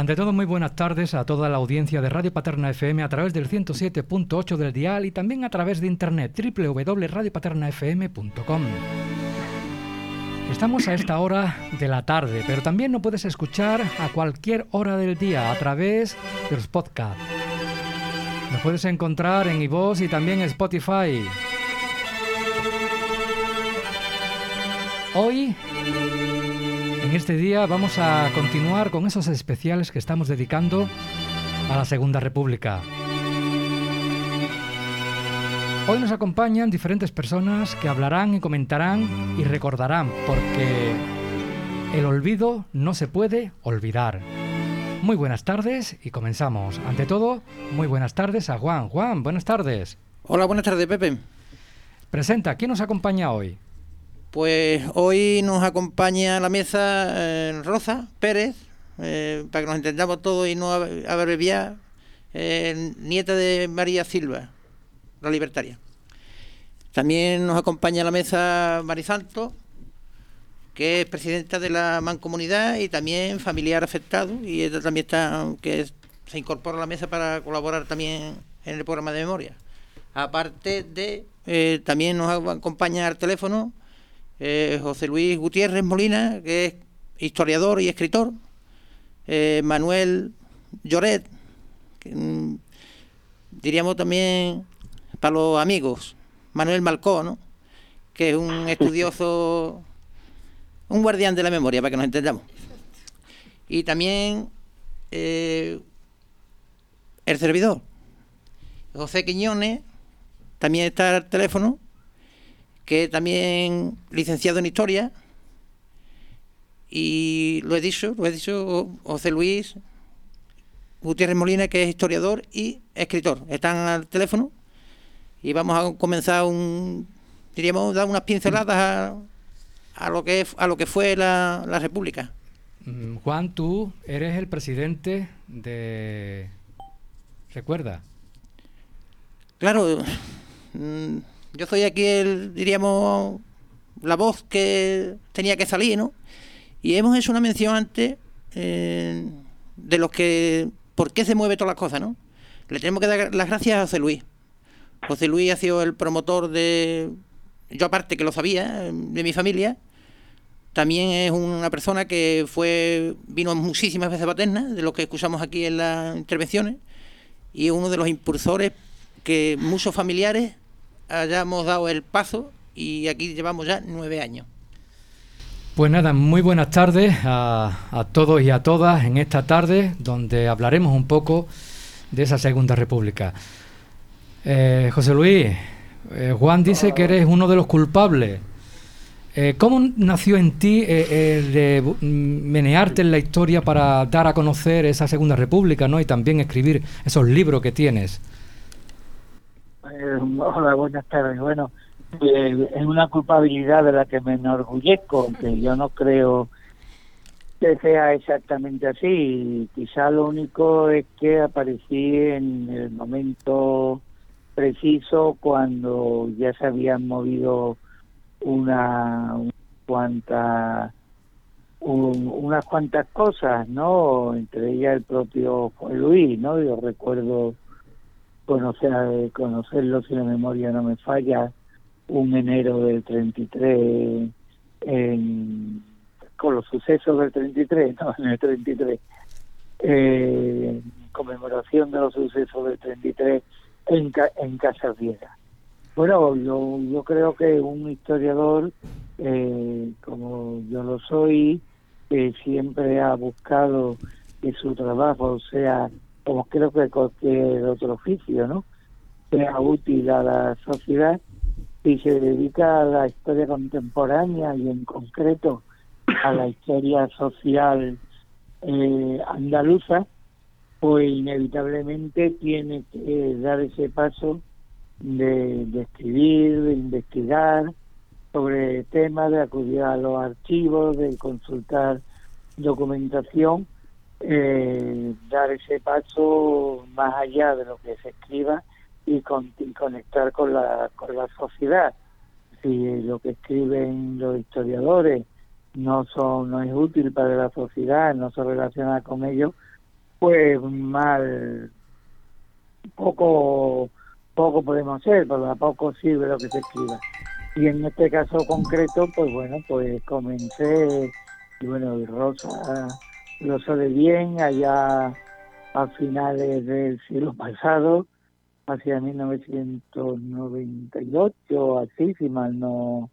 Ante todo, muy buenas tardes a toda la audiencia de Radio Paterna FM a través del 107.8 del dial y también a través de internet www.radiopaternafm.com. Estamos a esta hora de la tarde, pero también nos puedes escuchar a cualquier hora del día a través de los podcasts. Nos puedes encontrar en iVoox y también en Spotify. Hoy en este día vamos a continuar con esos especiales que estamos dedicando a la Segunda República. Hoy nos acompañan diferentes personas que hablarán y comentarán y recordarán, porque el olvido no se puede olvidar. Muy buenas tardes y comenzamos. Ante todo, muy buenas tardes a Juan. Juan, buenas tardes. Hola, buenas tardes, Pepe. Presenta, ¿quién nos acompaña hoy? Pues hoy nos acompaña a la mesa eh, Rosa Pérez, eh, para que nos entendamos todos y no abreviar, eh, nieta de María Silva, la libertaria. También nos acompaña a la mesa Marisanto, que es presidenta de la Mancomunidad y también familiar afectado, y ella también está, que se incorpora a la mesa para colaborar también en el programa de memoria. Aparte de, también nos acompaña al teléfono eh, José Luis Gutiérrez Molina, que es historiador y escritor, eh, Manuel Lloret, mm, diríamos también para los amigos, Manuel Malcó, que es un estudioso, un guardián de la memoria, para que nos entendamos. Y también eh, el servidor, José Quiñones, también está al teléfono, que también licenciado en Historia, y lo he dicho, lo he dicho José Luis Gutiérrez Molina, que es historiador y escritor. Están al teléfono y vamos a comenzar un, diríamos, dar unas pinceladas a, lo que a lo que fue la, la República. Mm, Juan, tú eres el presidente de... ¿Recuerda? Claro. Yo soy aquí, el, diríamos, la voz que tenía que salir, ¿no? Y hemos hecho una mención antes eh, de los que, por qué se mueve todas las cosas, ¿no? Le tenemos que dar las gracias a José Luis. José Luis ha sido el promotor de, yo aparte que lo sabía, de mi familia, también es una persona que fue vino muchísimas veces a Paterna, de lo que escuchamos aquí en las intervenciones, y es uno de los impulsores que muchos familiares hayamos dado el paso y aquí llevamos ya nueve años. Pues nada, muy buenas tardes a, todos y a todas en esta tarde donde hablaremos un poco de esa Segunda República. Eh, José Luis, eh, Juan dice que eres uno de los culpables. Eh, ¿Cómo nació en ti de menearte en la historia para dar a conocer esa Segunda República ¿no? y también escribir esos libros que tienes? Eh, hola, buenas tardes. Bueno, eh, es una culpabilidad de la que me enorgullezco, que yo no creo que sea exactamente así. Quizá lo único es que aparecí en el momento preciso cuando ya se habían movido una, unas cuantas cosas, ¿no? Entre ellas el propio Luis, ¿no? Yo recuerdo conocer, conocerlo, si la memoria no me falla, un enero del 33, en, con los sucesos del 33, no, en el 33, eh, conmemoración de los sucesos del 33 en, en Casa Vieja. Bueno, yo, yo creo que un historiador, eh, como yo lo soy, que siempre ha buscado que su trabajo sea como creo que cualquier otro oficio, ¿no? Sea útil a la sociedad y se dedica a la historia contemporánea y en concreto a la historia social eh, andaluza, pues inevitablemente tiene que dar ese paso de, de escribir, de investigar sobre temas, de acudir a los archivos, de consultar documentación eh, dar ese paso más allá de lo que se escriba y, conectar con la, con la sociedad. Si lo que escriben los historiadores no son no es útil para la sociedad, no se relaciona con ellos, pues mal, poco, poco podemos hacer, pero a poco sirve lo que se escriba. Y en este caso concreto, pues bueno, pues comencé, y bueno, y Rosa lo sabe bien, allá a finales del siglo pasado, hacia 1998, así, si mal no,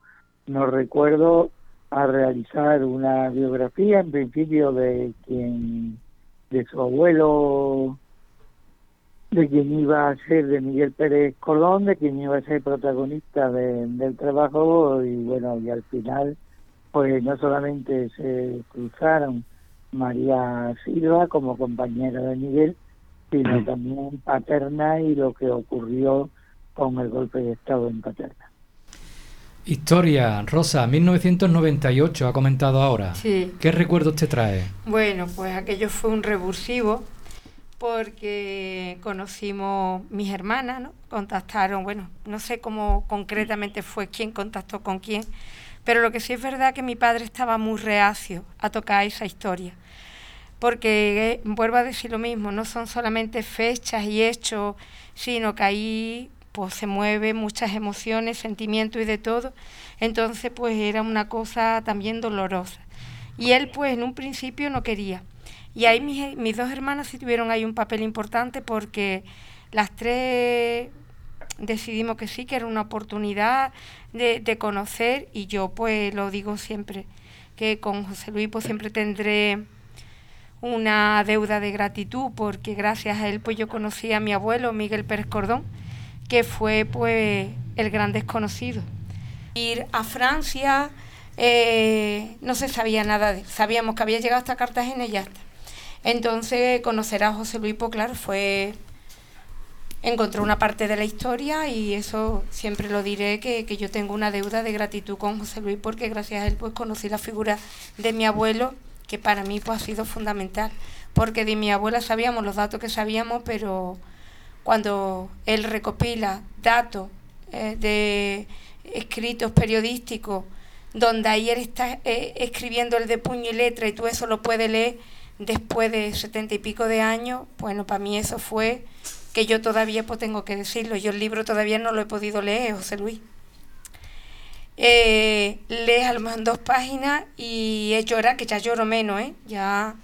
no recuerdo, a realizar una biografía, en principio de quien, de su abuelo, de quien iba a ser de Miguel Pérez Colón, de quien iba a ser protagonista del trabajo y bueno, y al final pues no solamente se cruzaron María Silva como compañera de Miguel, sino también Paterna y lo que ocurrió con el golpe de Estado en Paterna. Historia, Rosa, 1998 ha comentado ahora. Sí. ¿Qué recuerdos te trae? Bueno, pues aquello fue un revulsivo porque conocimos mis hermanas, ¿no? Contactaron, bueno, no sé cómo concretamente fue quién contactó con quién, pero lo que sí es verdad que mi padre estaba muy reacio a tocar esa historia porque eh, vuelvo a decir lo mismo, no son solamente fechas y hechos, sino que ahí pues se mueven muchas emociones, sentimientos y de todo. Entonces pues era una cosa también dolorosa. Y él pues en un principio no quería. Y ahí mis, mis dos hermanas sí tuvieron ahí un papel importante porque las tres decidimos que sí, que era una oportunidad de, de conocer y yo pues lo digo siempre, que con José Luis pues siempre tendré una deuda de gratitud porque gracias a él pues yo conocí a mi abuelo Miguel Pérez Cordón, que fue pues el gran desconocido. Ir a Francia eh, no se sabía nada de sabíamos que había llegado hasta Cartagena y ya está. Entonces conocer a José Luis, pues claro, fue encontró una parte de la historia y eso siempre lo diré que, que, yo tengo una deuda de gratitud con José Luis porque gracias a él pues conocí la figura de mi abuelo que para mí pues, ha sido fundamental, porque de mi abuela sabíamos los datos que sabíamos, pero cuando él recopila datos eh, de escritos periodísticos, donde ahí está eh, escribiendo el de puño y letra y tú eso lo puedes leer después de setenta y pico de años, bueno, para mí eso fue que yo todavía pues tengo que decirlo, yo el libro todavía no lo he podido leer, José Luis eh, lees a lo dos páginas y es llorar, que ya lloro menos, ¿eh? ya,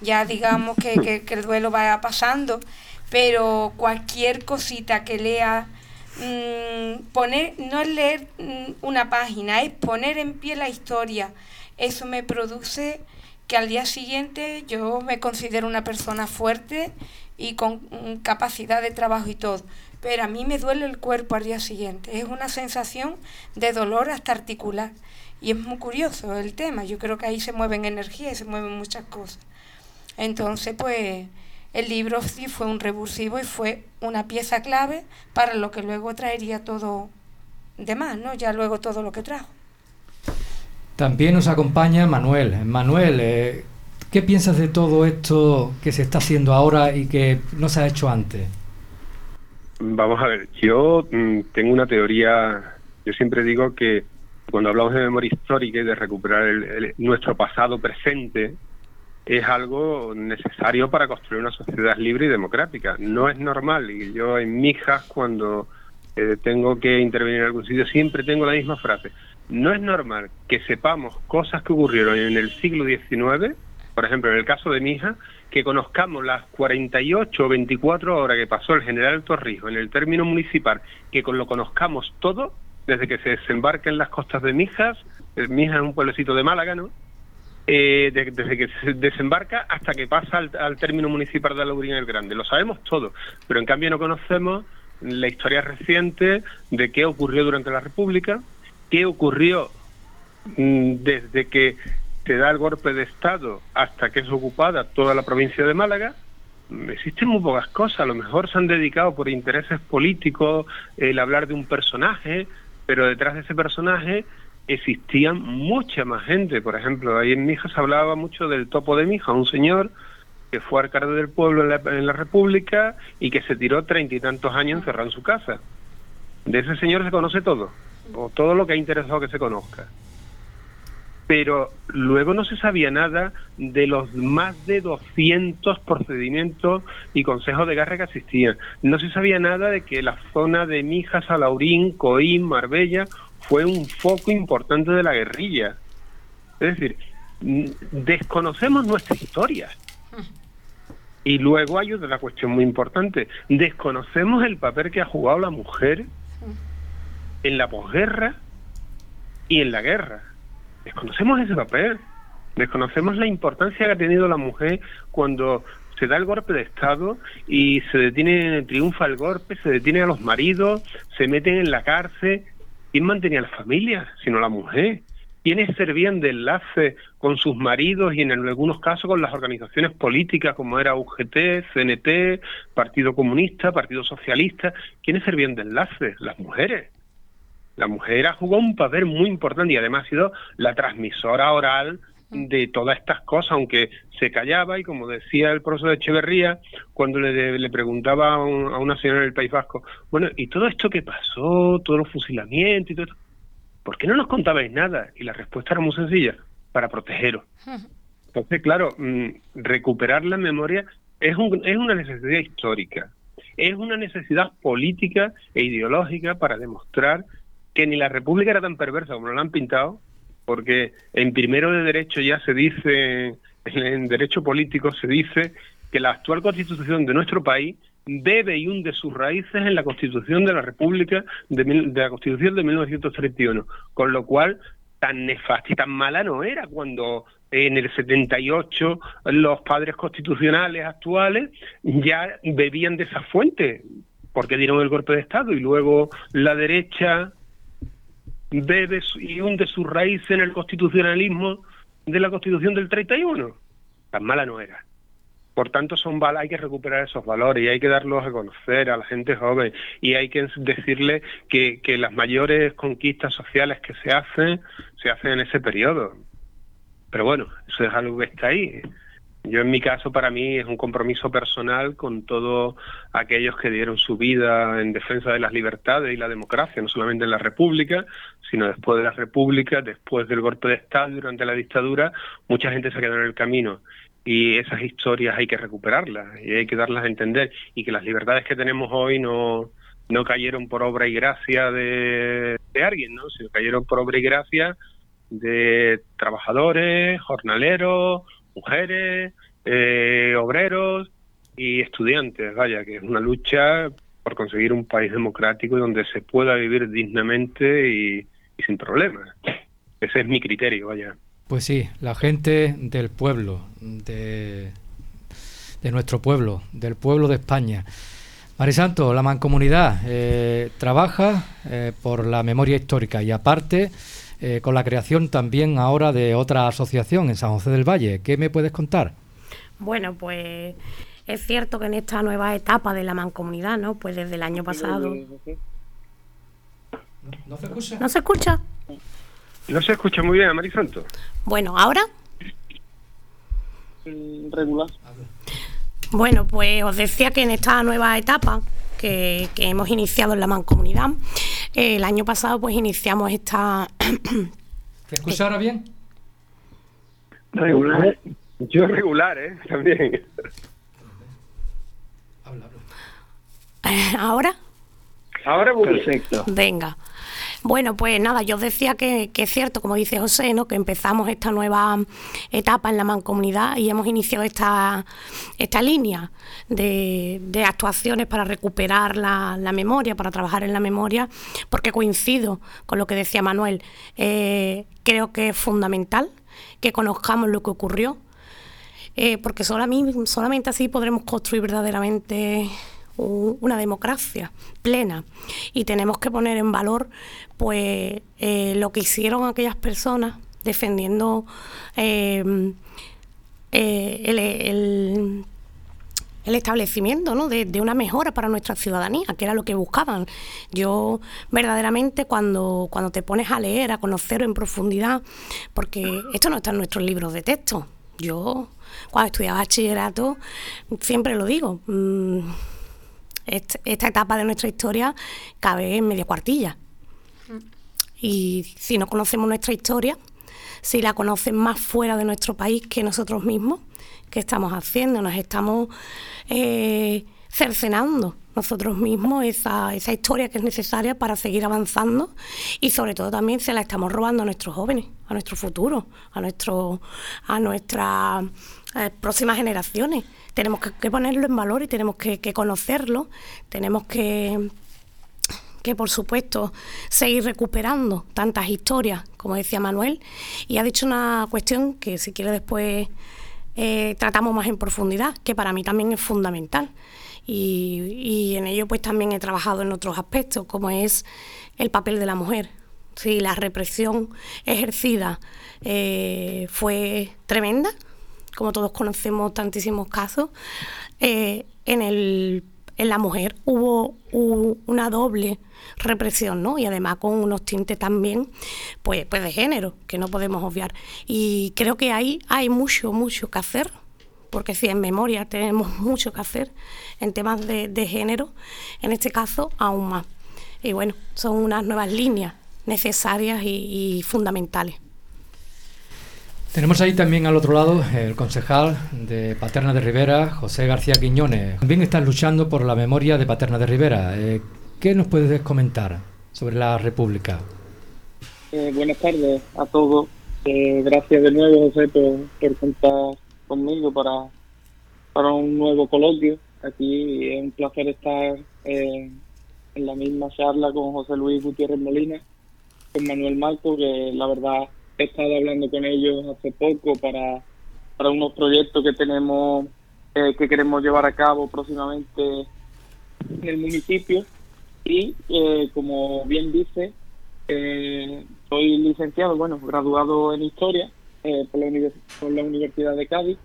ya digamos que, que, el duelo va pasando, pero cualquier cosita que lea, mmm, poner, no es leer mmm, una página, es poner en pie la historia, eso me produce que al día siguiente yo me considero una persona fuerte y con mm, capacidad de trabajo y todo pero a mí me duele el cuerpo al día siguiente. Es una sensación de dolor hasta articular. Y es muy curioso el tema. Yo creo que ahí se mueven energías y se mueven muchas cosas. Entonces, pues, el libro sí fue un revulsivo y fue una pieza clave para lo que luego traería todo demás, ¿no? Ya luego todo lo que trajo. También nos acompaña Manuel. Manuel, eh, ¿qué piensas de todo esto que se está haciendo ahora y que no se ha hecho antes? Vamos a ver, yo mm, tengo una teoría, yo siempre digo que cuando hablamos de memoria histórica y de recuperar el, nuestro pasado presente, es algo necesario para construir una sociedad libre y democrática. No es normal, y yo en Mijas, cuando eh, tengo que intervenir en algún sitio, siempre tengo la misma frase. No es normal que sepamos cosas que ocurrieron en el siglo XIX, por ejemplo, en el caso de mi que conozcamos las 48 o 24 horas que pasó el general Torrijos en el término municipal, que lo conozcamos todo, desde que se desembarca en las costas de Mijas, eh, Mijas es un pueblecito de Málaga, ¿no? Eh, desde que se desembarca hasta que pasa al, término municipal de Laurín el Grande. Lo sabemos todo, pero en cambio no conocemos la historia reciente de qué ocurrió durante la República, qué ocurrió mm, desde que se da el golpe de Estado hasta que es ocupada toda la provincia de Málaga, existen muy pocas cosas. A lo mejor se han dedicado por intereses políticos el hablar de un personaje, pero detrás de ese personaje existían mucha más gente. Por ejemplo, ahí en Mija se hablaba mucho del topo de Mija, un señor que fue alcalde del pueblo en la, en la República y que se tiró treinta y tantos años encerrado en su casa. De ese señor se conoce todo, o todo lo que ha interesado que se conozca pero luego no se sabía nada de los más de 200 procedimientos y consejos de guerra que existían. No se sabía nada de que la zona de Mijas, Alaurín, Coín, Marbella fue un foco importante de la guerrilla. Es decir, desconocemos nuestra historia. Y luego hay otra cuestión muy importante. Desconocemos el papel que ha jugado la mujer en la posguerra y en la guerra. Desconocemos ese papel. Desconocemos la importancia que ha tenido la mujer cuando se da el golpe de Estado y se detiene, triunfa el golpe, se detiene a los maridos, se meten en la cárcel. ¿Quién mantenía a la familia? Sino la mujer. ¿Quiénes servían de enlace con sus maridos y en algunos casos con las organizaciones políticas como era UGT, CNT, Partido Comunista, Partido Socialista? ¿Quiénes servían de enlace? Las mujeres. La mujer jugado un papel muy importante y además ha sido la transmisora oral de todas estas cosas, aunque se callaba y como decía el profesor de Echeverría, cuando le, preguntaba a, una señora del País Vasco, bueno, ¿y todo esto que pasó, todos los fusilamientos y todo esto? ¿Por qué no nos contabais nada? Y la respuesta era muy sencilla, para protegeros. Entonces, claro, mm, recuperar la memoria es, es una necesidad histórica, es una necesidad política e ideológica para demostrar que ni la República era tan perversa como lo han pintado, porque en primero de derecho ya se dice, en derecho político se dice que la actual constitución de nuestro país bebe y hunde sus raíces en la constitución de la República, de, de la constitución de 1931, con lo cual tan nefasta y tan mala no era cuando en el 78 los padres constitucionales actuales ya bebían de esa fuente, porque dieron el golpe de Estado y luego la derecha bebe y hunde su raíz en el constitucionalismo de la Constitución del 31. Tan mala no era. Por tanto, son hay que recuperar esos valores y hay que darlos a conocer a la gente joven y hay que decirle que, que las mayores conquistas sociales que se hacen, se hacen en ese periodo. Pero bueno, eso es algo que está ahí. Yo en mi caso para mí es un compromiso personal con todos aquellos que dieron su vida en defensa de las libertades y la democracia, no solamente en la República, sino después de la República, después del golpe de Estado, durante la dictadura, mucha gente se quedó en el camino y esas historias hay que recuperarlas y hay que darlas a entender y que las libertades que tenemos hoy no, no cayeron por obra y gracia de, de alguien, ¿no? sino cayeron por obra y gracia de trabajadores, jornaleros, mujeres, eh, obreros y estudiantes, vaya, que es una lucha por conseguir un país democrático donde se pueda vivir dignamente y, sin problemas. Ese es mi criterio, vaya. Pues sí, la gente del pueblo, de, de nuestro pueblo, del pueblo de España. Marisanto, la mancomunidad eh, trabaja eh, por la memoria histórica y aparte eh, con la creación también ahora de otra asociación en San José del Valle. ¿Qué me puedes contar? Bueno, pues es cierto que en esta nueva etapa de la mancomunidad, ¿no? Pues desde el año pasado. ¿No, se escucha? ¿No se escucha? No se escucha muy bien, Marisanto. Bueno, ¿ahora? Regular. Bueno, pues os decía que en esta nueva etapa que, hemos iniciado en la mancomunidad. Eh, el año pasado pues iniciamos esta... ¿Te escuchas ahora bien? Regular. Yo regular, ¿eh? También. Habla, ¿Ahora? Ahora Perfecto. Venga. Bueno, pues nada, yo decía que, es cierto, como dice José, ¿no? que empezamos esta nueva etapa en la mancomunidad y hemos iniciado esta, esta línea de, actuaciones para recuperar la, memoria, para trabajar en la memoria, porque coincido con lo que decía Manuel. Eh, creo que es fundamental que conozcamos lo que ocurrió, eh, porque solamente así podremos construir verdaderamente una democracia plena y tenemos que poner en valor pues eh, lo que hicieron aquellas personas defendiendo eh, eh, el, establecimiento ¿no? de, una mejora para nuestra ciudadanía, que era lo que buscaban. Yo verdaderamente cuando, cuando te pones a leer, a conocer en profundidad, porque esto no está en nuestros libros de texto. Yo cuando estudiaba bachillerato siempre lo digo. Mm, esta etapa de nuestra historia cabe en media cuartilla. Y si no conocemos nuestra historia, si la conocen más fuera de nuestro país que nosotros mismos, ¿qué estamos haciendo? Nos estamos eh, cercenando nosotros mismos esa, esa historia que es necesaria para seguir avanzando y sobre todo también se la estamos robando a nuestros jóvenes, a nuestro futuro, a, nuestro, a nuestras próximas generaciones. Tenemos que, ponerlo en valor y tenemos que, conocerlo, tenemos que que por supuesto seguir recuperando tantas historias, como decía Manuel, y ha dicho una cuestión que si quiere después eh, tratamos más en profundidad, que para mí también es fundamental y, en ello pues también he trabajado en otros aspectos, como es el papel de la mujer. Sí, la represión ejercida eh, fue tremenda, como todos conocemos tantísimos casos. Eh, en, el, en la mujer hubo, una doble represión, ¿no? Y además con unos tintes también, pues, pues de género, que no podemos obviar. Y creo que ahí hay mucho, mucho que hacer porque si en memoria tenemos mucho que hacer en temas de, género, en este caso aún más. Y bueno, son unas nuevas líneas necesarias y, fundamentales. Tenemos ahí también al otro lado el concejal de Paterna de Rivera, José García Quiñones. También estás luchando por la memoria de Paterna de Rivera. Eh, ¿Qué nos puedes comentar sobre la República? Eh, buenas tardes a todos. Eh, gracias de nuevo, José, por, por contar conmigo para, para un nuevo coloquio. Aquí es un placer estar en la misma charla con José Luis Gutiérrez Molina, con Manuel Marco, que la verdad he estado hablando con ellos hace poco para, para unos proyectos que tenemos, eh, que queremos llevar a cabo próximamente en el municipio. Y eh, como bien dice, soy licenciado, bueno, graduado en historia eh, por, la Universidad de Cádiz.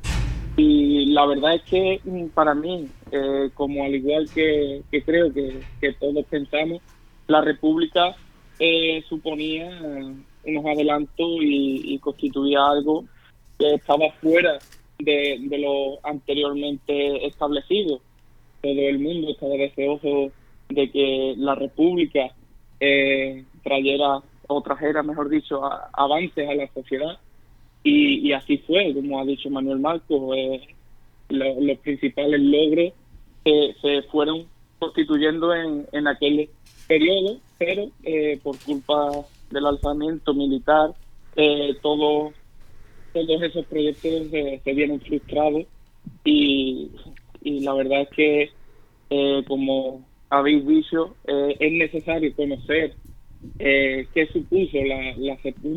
Y la verdad es que mm, para mí, eh, como al igual que, creo que, todos pensamos, la República eh, suponía unos adelantos y, constituía algo que estaba fuera de, lo anteriormente establecido. Todo el mundo estaba deseoso de que la República trayera o trajera, mejor dicho, avances a la sociedad y, así fue, como ha dicho Manuel Marcos, eh, los principales logros se fueron constituyendo en, en aquel periodo, pero eh, por culpa del alzamiento militar, eh, todos esos proyectos se vieron frustrados. Y, la verdad es que, eh, como habéis dicho, es necesario conocer qué supuso la,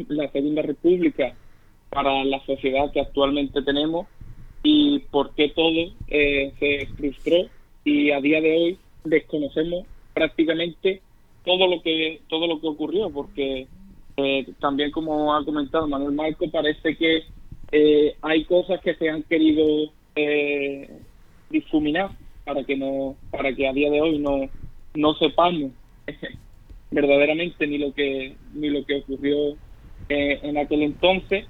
la, Segunda República para la sociedad que actualmente tenemos y por qué todo eh, se frustró. Y a día de hoy desconocemos prácticamente todo lo que todo lo que ocurrió porque eh, también como ha comentado Manuel Marco parece que eh, hay cosas que se han querido difuminar para que no para que a día de hoy no no sepamos verdaderamente ni lo que ni lo que ocurrió en aquel entonces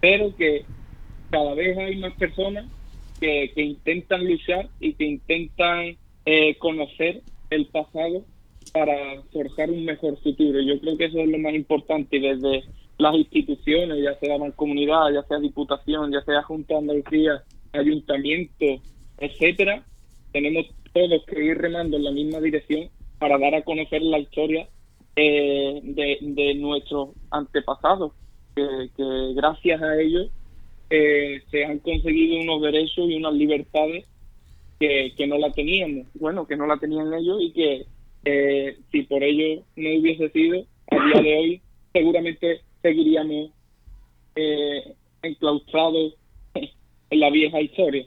pero que cada vez hay más personas que, intentan luchar y que intentan eh, conocer el pasado para forjar un mejor futuro. Yo creo que eso es lo más importante desde las instituciones, ya sea mancomunidad, ya sea diputación, ya sea Junta de Andalucía, ayuntamiento, etcétera, tenemos todos que ir remando en la misma dirección para dar a conocer la historia eh, de, nuestros antepasados que, gracias a ellos eh, se han conseguido unos derechos y unas libertades que, no la teníamos, bueno, que no la tenían ellos y que eh, si por ello no hubiese sido, a día de hoy seguramente seguiríamos eh, enclaustrados en la vieja historia.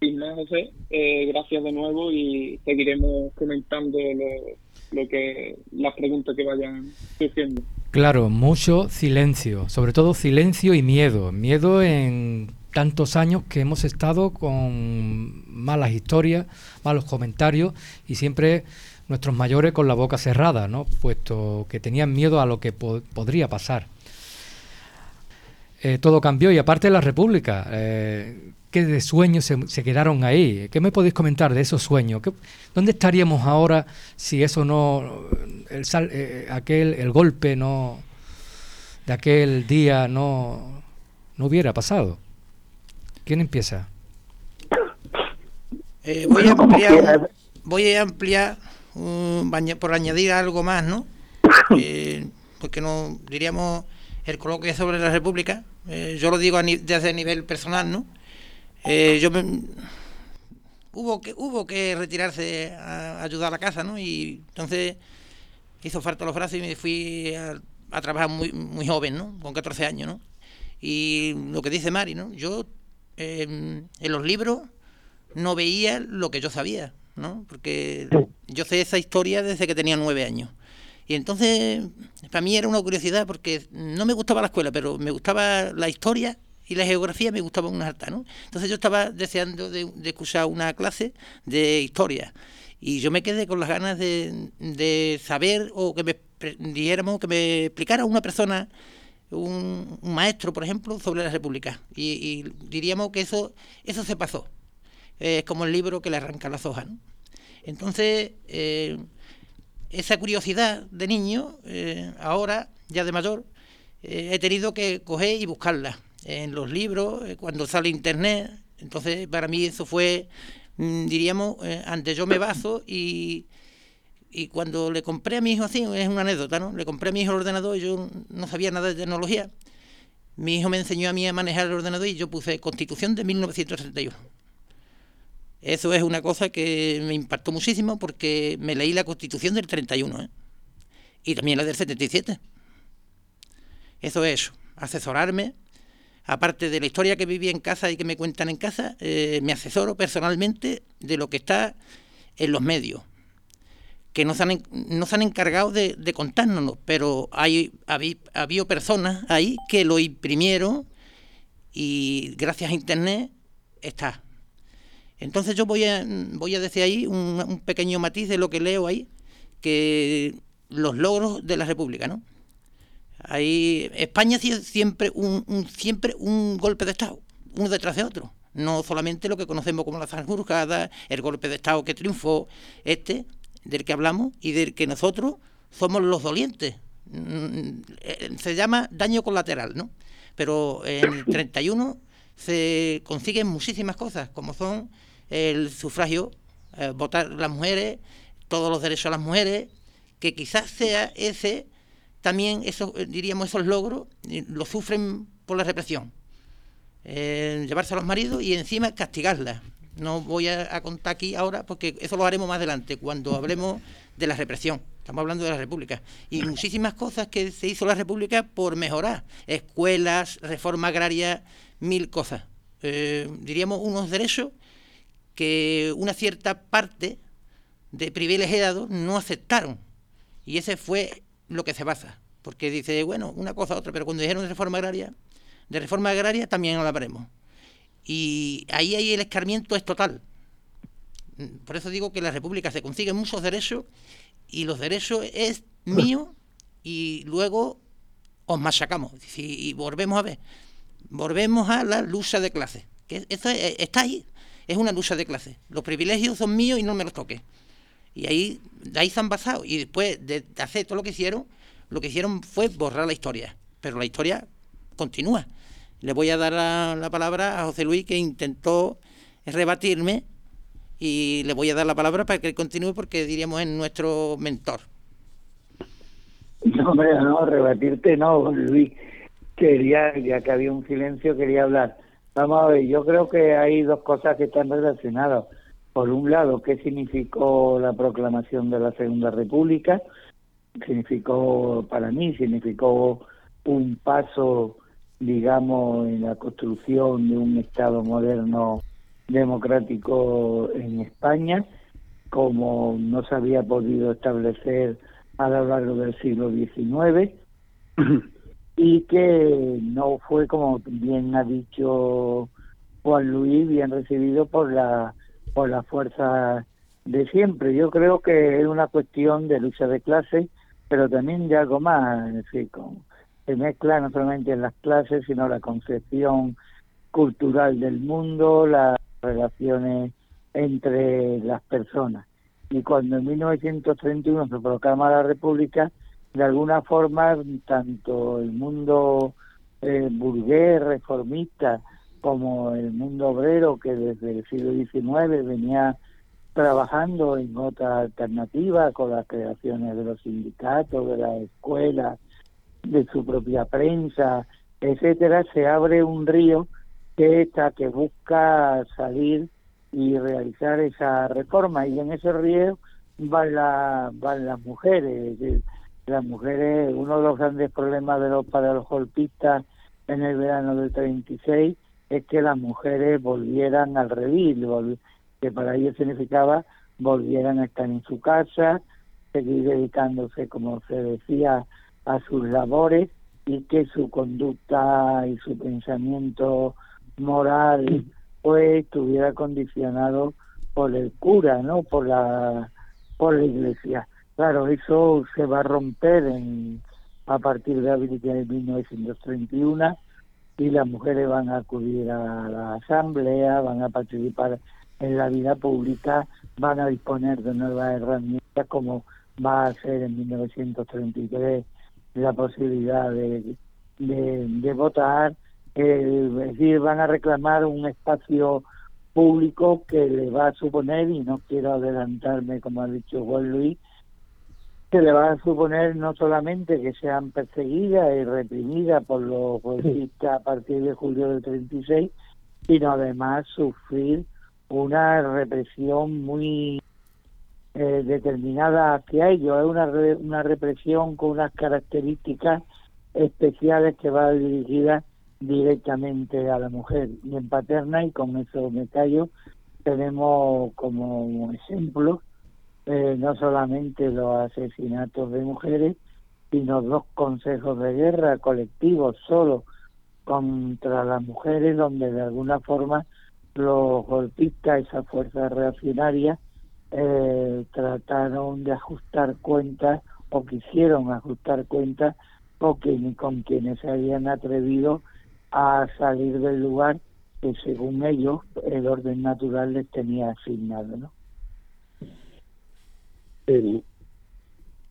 Sin más, José, eh, gracias de nuevo y seguiremos comentando lo, lo que las preguntas que vayan surgiendo. Claro, mucho silencio, sobre todo silencio y miedo. Miedo en tantos años que hemos estado con malas historias, malos comentarios y siempre nuestros mayores con la boca cerrada, ¿no? Puesto que tenían miedo a lo que podría pasar. Eh, todo cambió y aparte de la República, eh, ¿qué de sueños se, quedaron ahí? ¿Qué me podéis comentar de esos sueños? ¿Dónde estaríamos ahora si eso no, el, eh, aquel, el golpe no, de aquel día no, no hubiera pasado. ¿Quién empieza? Eh, voy, a ampliar, voy a ampliar por añadir algo más, ¿no? Eh, porque no diríamos el coloquio sobre la República. Eh, yo lo digo desde el nivel personal, ¿no? yo hubo que hubo que retirarse a, ayudar a la casa, ¿no? Y entonces hizo falta los brazos y me fui a, trabajar muy, muy joven, ¿no? Con 14 años, ¿no? Y lo que dice Mari, ¿no? Yo en los libros no veía lo que yo sabía, ¿no? Porque yo sé esa historia desde que tenía nueve años. Y entonces, para mí era una curiosidad porque no me gustaba la escuela, pero me gustaba la historia y la geografía me gustaba una harta, ¿no? Entonces yo estaba deseando de, escuchar una clase de historia y yo me quedé con las ganas de, saber o que me dijéramos, que me explicara una persona, un, maestro, por ejemplo, sobre la República. Y, y, diríamos que eso, eso se pasó es como el libro que le arranca las hojas. Entonces, eh, esa curiosidad de niño, eh, ahora, ya de mayor, eh, he tenido que coger y buscarla en los libros, cuando sale internet. Entonces, para mí eso fue, mm, diríamos, antes yo me baso y, y cuando le compré a mi hijo así, es una anécdota, ¿no? Le compré a mi hijo el ordenador y yo no sabía nada de tecnología. Mi hijo me enseñó a mí a manejar el ordenador y yo puse Constitución de 1931 eso es una cosa que me impactó muchísimo porque me leí la Constitución del 31 ¿eh? y también la del 77. Eso es eso, asesorarme. Aparte de la historia que viví en casa y que me cuentan en casa, eh, me asesoro personalmente de lo que está en los medios, que no se han, no se han encargado de, de contárnoslo, pero hay, había, había personas ahí que lo imprimieron y gracias a Internet está. Entonces yo voy a, voy a decir ahí un, pequeño matiz de lo que leo ahí, que los logros de la República, ¿no? Ahí, España ha sido siempre un, siempre un golpe de Estado, uno detrás de otro. No solamente lo que conocemos como la Zanjurjada, el golpe de Estado que triunfó, este, del que hablamos, y del que nosotros somos los dolientes. Mm, eh, se llama daño colateral, ¿no? Pero en el 31 se consiguen muchísimas cosas, como son el sufragio, eh, votar las mujeres, todos los derechos a las mujeres, que quizás sea ese también, eso, eh, diríamos, esos logros, lo sufren por la represión. Eh, llevarse a los maridos y encima castigarlas. No voy a, contar aquí ahora porque eso lo haremos más adelante, cuando hablemos de la represión. Estamos hablando de la República. Y muchísimas cosas que se hizo la República por mejorar. Escuelas, reforma agraria, mil cosas. diríamos unos derechos que una cierta parte de privilegiados no aceptaron. Y ese fue lo que se basa. Porque dice, bueno, una cosa otra, pero cuando dijeron de reforma agraria, de reforma agraria también hablaremos. Y ahí, ahí el escarmiento es total. Por eso digo que en la República se consiguen muchos derechos y los derechos es mío y luego os machacamos. Y volvemos a ver, volvemos a la lucha de clase. Que eso está ahí es una lucha de clase. Los privilegios son míos y no me los toque. Y ahí, de ahí se han basado. Y después de hacer todo lo que hicieron, lo que hicieron fue borrar la historia. Pero la historia continúa. Le voy a dar la, palabra a José Luis, que intentó rebatirme, y le voy a dar la palabra para que continúe, porque diríamos es nuestro mentor. No, hombre, no, rebatirte no, Luis. Quería, ya que había un silencio, quería hablar. Vamos a ver, yo creo que hay dos cosas que están relacionadas. Por un lado, ¿qué significó la proclamación de la Segunda República? Significó, para mí, significó un paso, digamos, en la construcción de un Estado moderno democrático en España, como no se había podido establecer a lo largo del siglo XIX. y que no fue, como bien ha dicho Juan Luis, bien recibido por la, por la fuerza de siempre. Yo creo que es una cuestión de lucha de clase, pero también de algo más, se mezcla no solamente en las clases, sino la concepción cultural del mundo, las relaciones entre las personas. Y cuando en 1931 se proclama la República, de alguna forma tanto el mundo eh, burgués, reformista, como el mundo obrero que desde el siglo XIX venía trabajando en otra alternativa con las creaciones de los sindicatos, de las escuelas, de su propia prensa, etcétera, se abre un río que está que busca salir y realizar esa reforma y en ese río van, la, van las mujeres. Las mujeres, uno de los grandes problemas de los para los golpistas en el verano del 36 es que las mujeres volvieran al redil, que para ellos significaba volvieran a estar en su casa, seguir dedicándose, como se decía, a sus labores y que su conducta y su pensamiento moral pues estuviera condicionado por el cura, ¿no? Por la por la iglesia. Claro, eso se va a romper en, a partir de abril de 1931 y las mujeres van a acudir a la asamblea, van a participar en la vida pública, van a disponer de nuevas herramientas como va a ser en 1933 la posibilidad de, de, votar, eh, es decir, van a reclamar un espacio público que le va a suponer, y no quiero adelantarme como ha dicho Juan Luis, que le va a suponer no solamente que sean perseguidas y reprimidas por los golpistas a partir de julio del 36, sino además sufrir una represión muy eh, determinada hacia ellos. Es una, una represión con unas características especiales que va dirigida directamente a la mujer. Y en Paterna, y con eso me callo, tenemos como ejemplo eh, no solamente los asesinatos de mujeres, sino dos consejos de guerra colectivos solo contra las mujeres, donde de alguna forma los golpistas, esa fuerza reaccionaria, eh, trataron de ajustar cuentas o quisieron ajustar cuentas o con quienes se habían atrevido a salir del lugar que según ellos el orden natural les tenía asignado.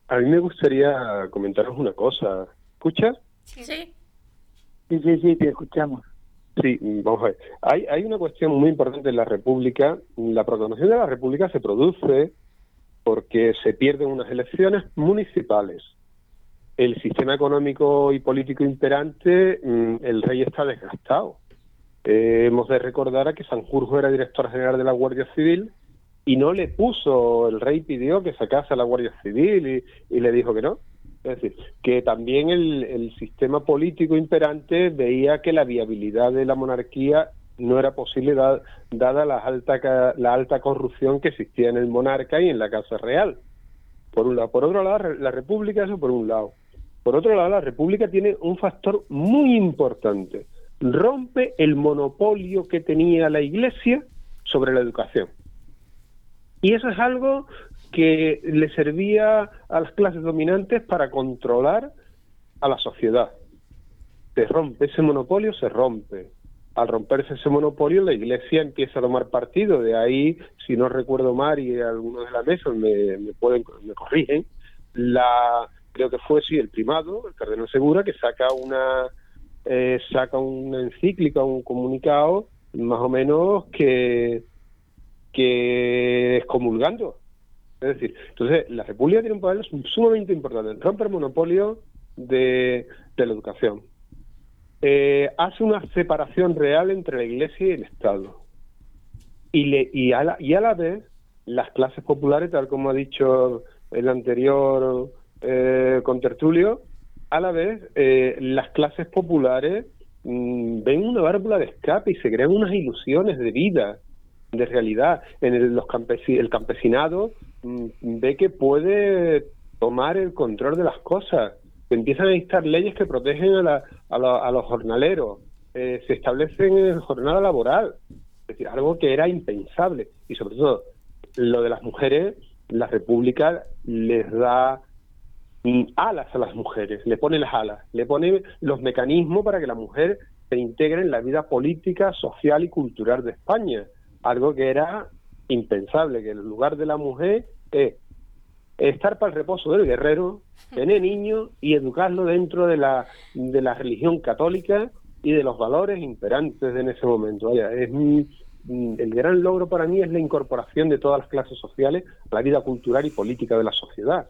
A mí me gustaría comentaros una cosa. ¿Escuchas? Sí. Sí, sí, sí, te escuchamos. Sí, vamos a ver. Hay, hay una cuestión muy importante en la República. La proclamación de la República se produce porque se pierden unas elecciones municipales. El sistema económico y político imperante, mm, el rey está desgastado. Eh, hemos de recordar a que Sanjurjo era director general de la Guardia Civil y no le puso, el rey pidió que sacase a la Guardia Civil y, le dijo que no. Es decir, que también el, sistema político imperante veía que la viabilidad de la monarquía no era posible dada la alta, la alta corrupción que existía en el monarca y en la Casa Real. Por un lado. Por otro lado, la República, eso por un lado. Por otro lado, la República tiene un factor muy importante. Rompe el monopolio que tenía la Iglesia sobre la educación. Y eso es algo que le servía a las clases dominantes para controlar a la sociedad. Se rompe ese monopolio, se rompe. Al romperse ese monopolio, la Iglesia empieza a tomar partido. De ahí, si no recuerdo mal y algunos de la mesa me, pueden me corrigen, la creo que fue sí el primado, el cardenal Segura, que saca una eh, saca una encíclica, un comunicado, más o menos que que excomulgando. Es decir, entonces la República tiene un papel sumamente importante, romper el monopolio de, la educación. Eh, hace una separación real entre la Iglesia y el Estado. Y, le, y, a la, y a la vez, las clases populares, tal como ha dicho el anterior eh, contertulio, a la vez eh, las clases populares mm, ven una válvula de escape y se crean unas ilusiones de vida de realidad. En el, los el campesinado mm, ve que puede tomar el control de las cosas. empiezan a dictar leyes que protegen a, a, los jornaleros. Eh, se establecen jornada laboral. Es decir, algo que era impensable. Y sobre todo, lo de las mujeres, la República les da mm, alas a las mujeres, le pone las alas, le pone los mecanismos para que la mujer se integre en la vida política, social y cultural de España algo que era impensable, que el lugar de la mujer es estar para el reposo del guerrero, tener niños y educarlo dentro de la, de la religión católica y de los valores imperantes en ese momento. Vaya, es el gran logro para mí es la incorporación de todas las clases sociales a la vida cultural y política de la sociedad,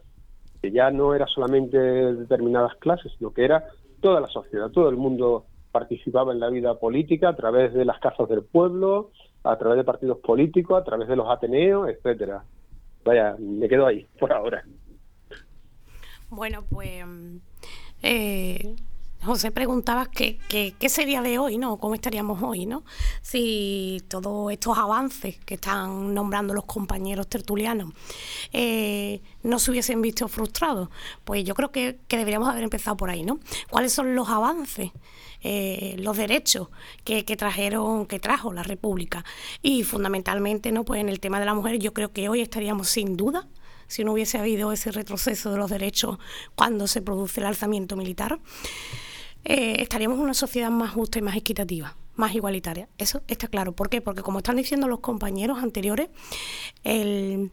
que ya no era solamente determinadas clases, sino que era toda la sociedad, todo el mundo participaba en la vida política a través de las casas del pueblo, a través de partidos políticos, a través de los ateneos, etcétera. Vaya, me quedo ahí por ahora. Bueno, pues eh, José preguntaba qué, qué, sería de hoy, ¿no? ¿Cómo estaríamos hoy, ¿no? Si todos estos avances que están nombrando los compañeros tertulianos eh, no se hubiesen visto frustrados. Pues yo creo que, deberíamos haber empezado por ahí, ¿no? ¿Cuáles son los avances? Eh, los derechos que, trajeron, que trajo la República. Y fundamentalmente, ¿no? Pues en el tema de la mujer, yo creo que hoy estaríamos sin duda si no hubiese habido ese retroceso de los derechos cuando se produce el alzamiento militar. Eh, estaríamos en una sociedad más justa y más equitativa, más igualitaria. Eso está claro. ¿Por qué? Porque como están diciendo los compañeros anteriores, el,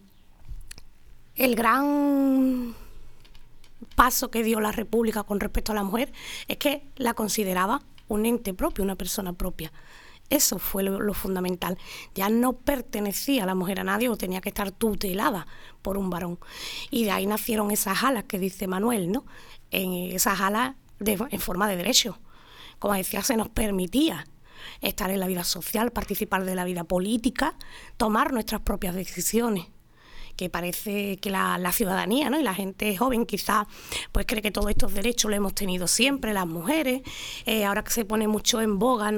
el gran paso que dio la República con respecto a la mujer es que la consideraba un ente propio, una persona propia. Eso fue lo, fundamental. Ya no pertenecía la mujer a nadie o tenía que estar tutelada por un varón. Y de ahí nacieron esas alas que dice Manuel, ¿no? En esas alas en forma de derecho. Como decía, se nos permitía estar en la vida social, participar de la vida política, tomar nuestras propias decisiones que parece que la, ciudadanía ¿no? y la gente joven quizás pues cree que todos estos derechos los hemos tenido siempre las mujeres eh, ahora que se pone mucho en boga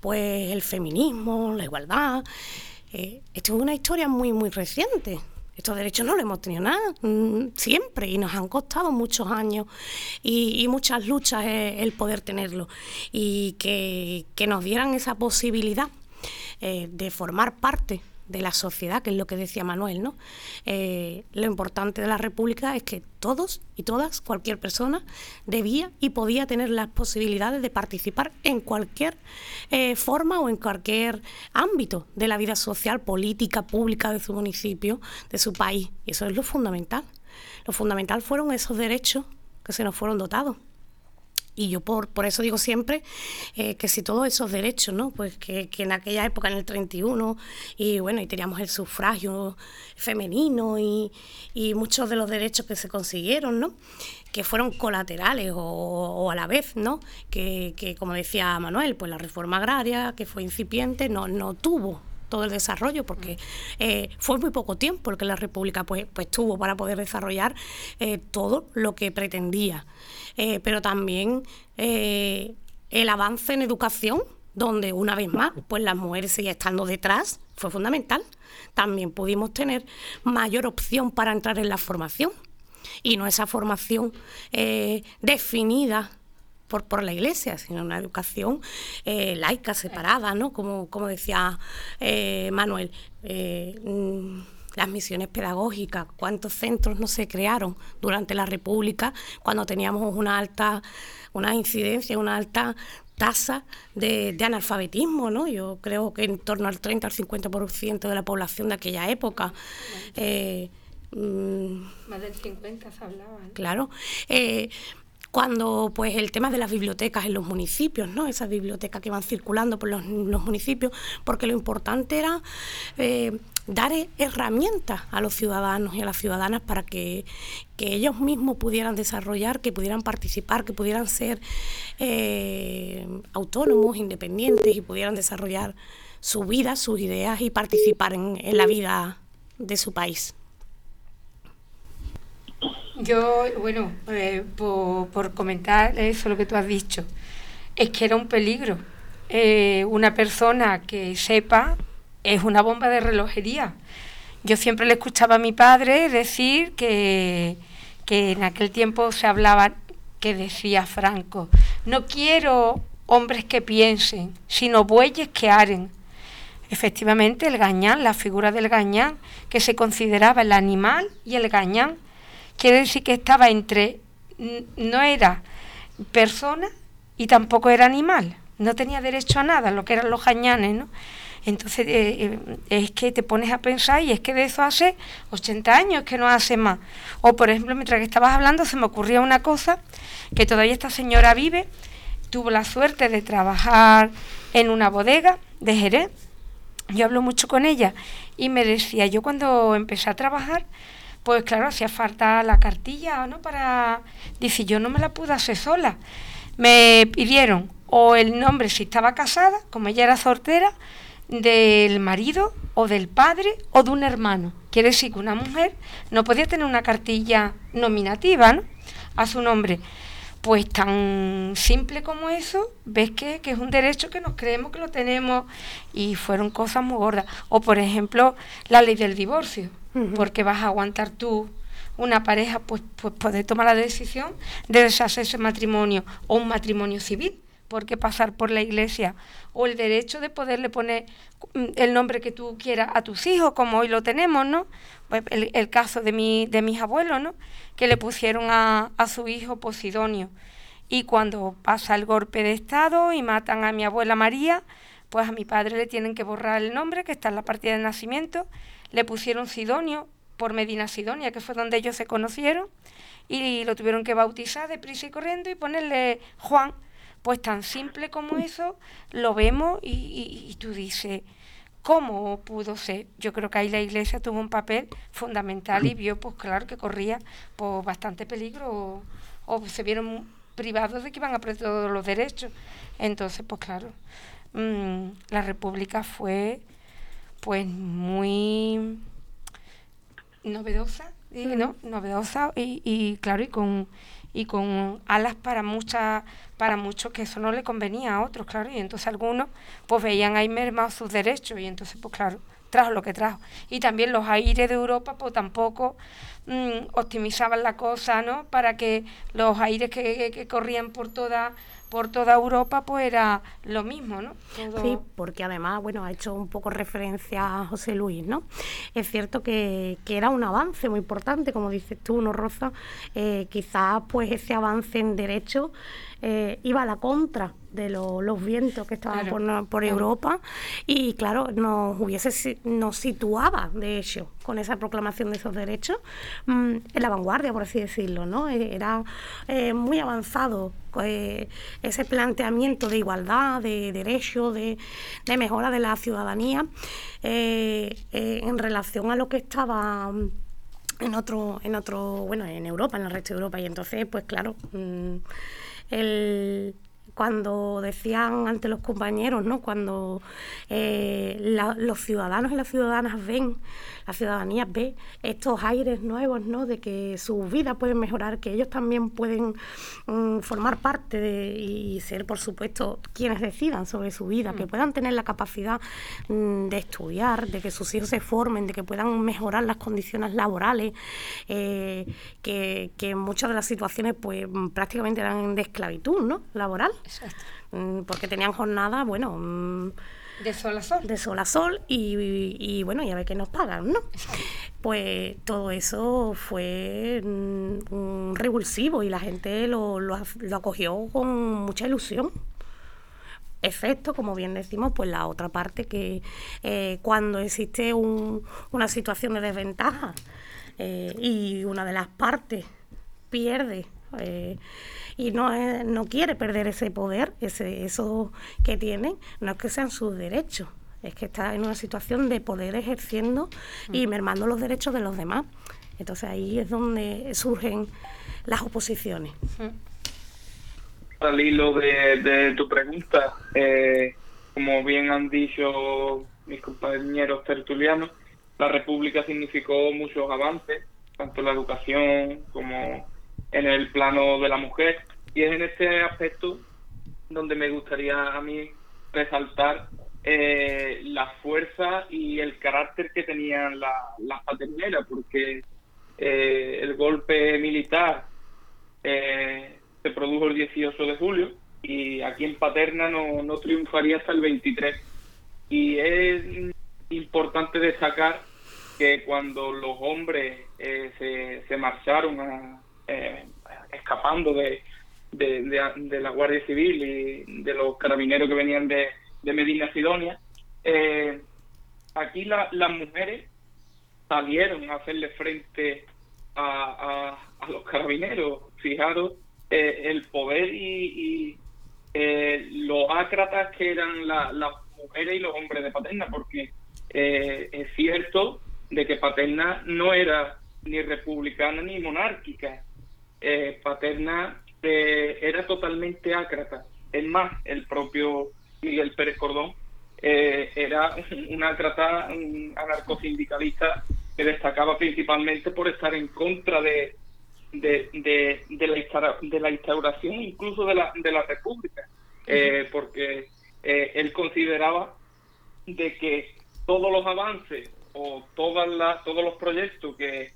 pues el feminismo la igualdad eh, esto es una historia muy muy reciente estos derechos no los hemos tenido nada, mm, siempre, y nos han costado muchos años y, muchas luchas el, poder tenerlo. Y que, nos dieran esa posibilidad eh, de formar parte de la sociedad, que es lo que decía Manuel, ¿no? Eh, lo importante de la República es que todos y todas, cualquier persona, debía y podía tener las posibilidades de participar en cualquier eh, forma o en cualquier ámbito de la vida social, política, pública de su municipio, de su país. Y eso es lo fundamental. Lo fundamental fueron esos derechos que se nos fueron dotados. Y yo por, por eso digo siempre eh, que si todos esos derechos, ¿no? Pues que, en aquella época, en el 31, y bueno, y teníamos el sufragio femenino y, muchos de los derechos que se consiguieron, ¿no? Que fueron colaterales o, a la vez, ¿no? Que, que, como decía Manuel, pues la reforma agraria, que fue incipiente, no, no tuvo todo el desarrollo, porque eh, fue muy poco tiempo el que la República pues, pues tuvo para poder desarrollar eh, todo lo que pretendía. Eh, pero también el avance en educación, donde una vez más, pues las mujeres siguen estando detrás, fue fundamental. También pudimos tener mayor opción para entrar en la formación y no esa formación definida por, por la iglesia, sino una educación laica, separada, ¿no? Como, como decía Manuel. Mm, las misiones pedagógicas, cuántos centros no se crearon durante la República cuando teníamos una alta, una incidencia, una alta tasa de, analfabetismo, ¿no? Yo creo que en torno al 30 al 50% de la población de aquella época. Eh, mm, Más del 50 se hablaba. Claro. Eh, cuando pues el tema de las bibliotecas en los municipios, ¿no? Esas bibliotecas que van circulando por los, municipios, porque lo importante era eh, dar herramientas a los ciudadanos y a las ciudadanas para que, ellos mismos pudieran desarrollar, que pudieran participar, que pudieran ser eh, autónomos, independientes y pudieran desarrollar su vida, sus ideas y participar en, la vida de su país. Yo, bueno, eh, por, comentar eso lo que tú has dicho, es que era un peligro. Eh, una persona que sepa es una bomba de relojería. Yo siempre le escuchaba a mi padre decir que, que en aquel tiempo se hablaba, que decía Franco, no quiero hombres que piensen, sino bueyes que aren. Efectivamente, el gañán, la figura del gañán, que se consideraba el animal y el gañán, quiere decir que estaba entre, no era persona y tampoco era animal, no tenía derecho a nada, lo que eran los gañanes, ¿no? Entonces eh, eh, es que te pones a pensar y es que de eso hace 80 años que no hace más. O por ejemplo, mientras que estabas hablando se me ocurría una cosa, que todavía esta señora vive, tuvo la suerte de trabajar en una bodega de Jerez. Yo hablo mucho con ella y me decía, yo cuando empecé a trabajar, pues claro, hacía falta la cartilla, ¿no? Para... Dice, yo no me la pude hacer sola. Me pidieron o el nombre si estaba casada, como ella era soltera, del marido o del padre o de un hermano. Quiere decir que una mujer no podía tener una cartilla nominativa ¿no? a su nombre. Pues tan simple como eso, ves que, es un derecho que nos creemos que lo tenemos y fueron cosas muy gordas. O por ejemplo, la ley del divorcio, porque vas a aguantar tú una pareja, pues, pues poder tomar la decisión de deshacerse matrimonio o un matrimonio civil por qué pasar por la iglesia, o el derecho de poderle poner mm, el nombre que tú quieras a tus hijos, como hoy lo tenemos, ¿no? Pues el, caso de, mi, de mis abuelos, ¿no? Que le pusieron a, a su hijo Posidonio. Y cuando pasa el golpe de Estado y matan a mi abuela María, pues a mi padre le tienen que borrar el nombre, que está en la partida de nacimiento, le pusieron Sidonio por Medina Sidonia, que fue donde ellos se conocieron, y lo tuvieron que bautizar de prisa y corriendo y ponerle Juan, pues tan simple como eso lo vemos y, tú dices, ¿cómo pudo ser? Yo creo que ahí la iglesia tuvo un papel fundamental y vio, pues claro, que corría por bastante peligro o, se vieron privados de que iban a perder todos los derechos. Entonces, pues claro, mm, la República fue pues muy novedosa, ¿no? Novedosa y, y claro, y con y con alas para muchas para muchos que eso no le convenía a otros, claro, y entonces algunos pues veían ahí mermados sus derechos y entonces pues claro, trajo lo que trajo. Y también los aires de Europa pues tampoco mm, optimizaban la cosa, ¿no? Para que los aires que, que corrían por toda por toda Europa pues era lo mismo, ¿no? Sí, porque además, bueno, ha hecho un poco referencia a José Luis, ¿no? Es cierto que, que era un avance muy importante, como dices tú, ¿no, Rosa? Eh, quizás pues ese avance en derecho eh, iba a la contra de los vientos que estaban por, Europa y claro, nos hubiese nos situaba de hecho con esa proclamación de esos derechos mm, en la vanguardia, por así decirlo, ¿no? Eh, era eh, muy avanzado ese planteamiento de igualdad, de derecho, de, de mejora de la ciudadanía en relación a lo que estaba mm, en otro, en otro, bueno, en Europa, en el resto de Europa. Y entonces, pues claro, mm, el, cuando decían ante los compañeros, ¿no? cuando eh, los ciudadanos y las ciudadanas ven, la ciudadanía ve estos aires nuevos, ¿no? de que sus vidas pueden mejorar, que ellos también pueden mm, formar parte de, y ser, por supuesto, quienes decidan sobre su vida, que mm. puedan tener la capacidad mm, de estudiar, de que sus hijos se formen, de que puedan mejorar las condiciones laborales, eh, que, que muchas de las situaciones pues prácticamente eran de esclavitud ¿no? laboral. Mm, porque tenían jornada, bueno... Mm, de sol a sol. De sol a sol y, bueno, ya ve que nos pagan, ¿no? Pues todo eso fue mm, un revulsivo y la gente lo, lo, acogió con mucha ilusión efecto, como bien decimos, pues la otra parte que eh, cuando existe una situación de desventaja eh, y una de las partes pierde eh, y no, no quiere perder ese poder, ese, eso que tiene, no es que sean sus derechos, es que está en una situación de poder ejerciendo y mm. mermando los derechos de los demás. Entonces ahí es donde surgen las oposiciones. Al hilo de, tu pregunta, eh, como bien han dicho mis compañeros tertulianos, la República significó muchos avances, tanto en la educación como en el plano de la mujer. Y es en este aspecto donde me gustaría a mí resaltar eh, la fuerza y el carácter que tenían las paterneras, porque eh, el golpe militar eh, se produjo el 18 de julio y aquí en Paterna no, no triunfaría hasta el 23. Y es importante destacar que cuando los hombres se, se marcharon a, eh, escapando de, de, la Guardia Civil y de los carabineros que venían de, Medina Sidonia, eh, aquí las mujeres salieron a hacerle frente a, los carabineros. Fijaros eh, el poder y, eh, los ácratas que eran las mujeres y los hombres de Paterna, porque es cierto de que Paterna no era ni republicana ni monárquica. Paterna era totalmente ácrata. Es más, el propio Miguel Pérez Cordón eh, era una trata anarcosindicalista que destacaba principalmente por estar en contra de, de, de, la, de la instauración incluso de la, de la República, eh, porque eh, él consideraba de que todos los avances o todas las, todos los proyectos que,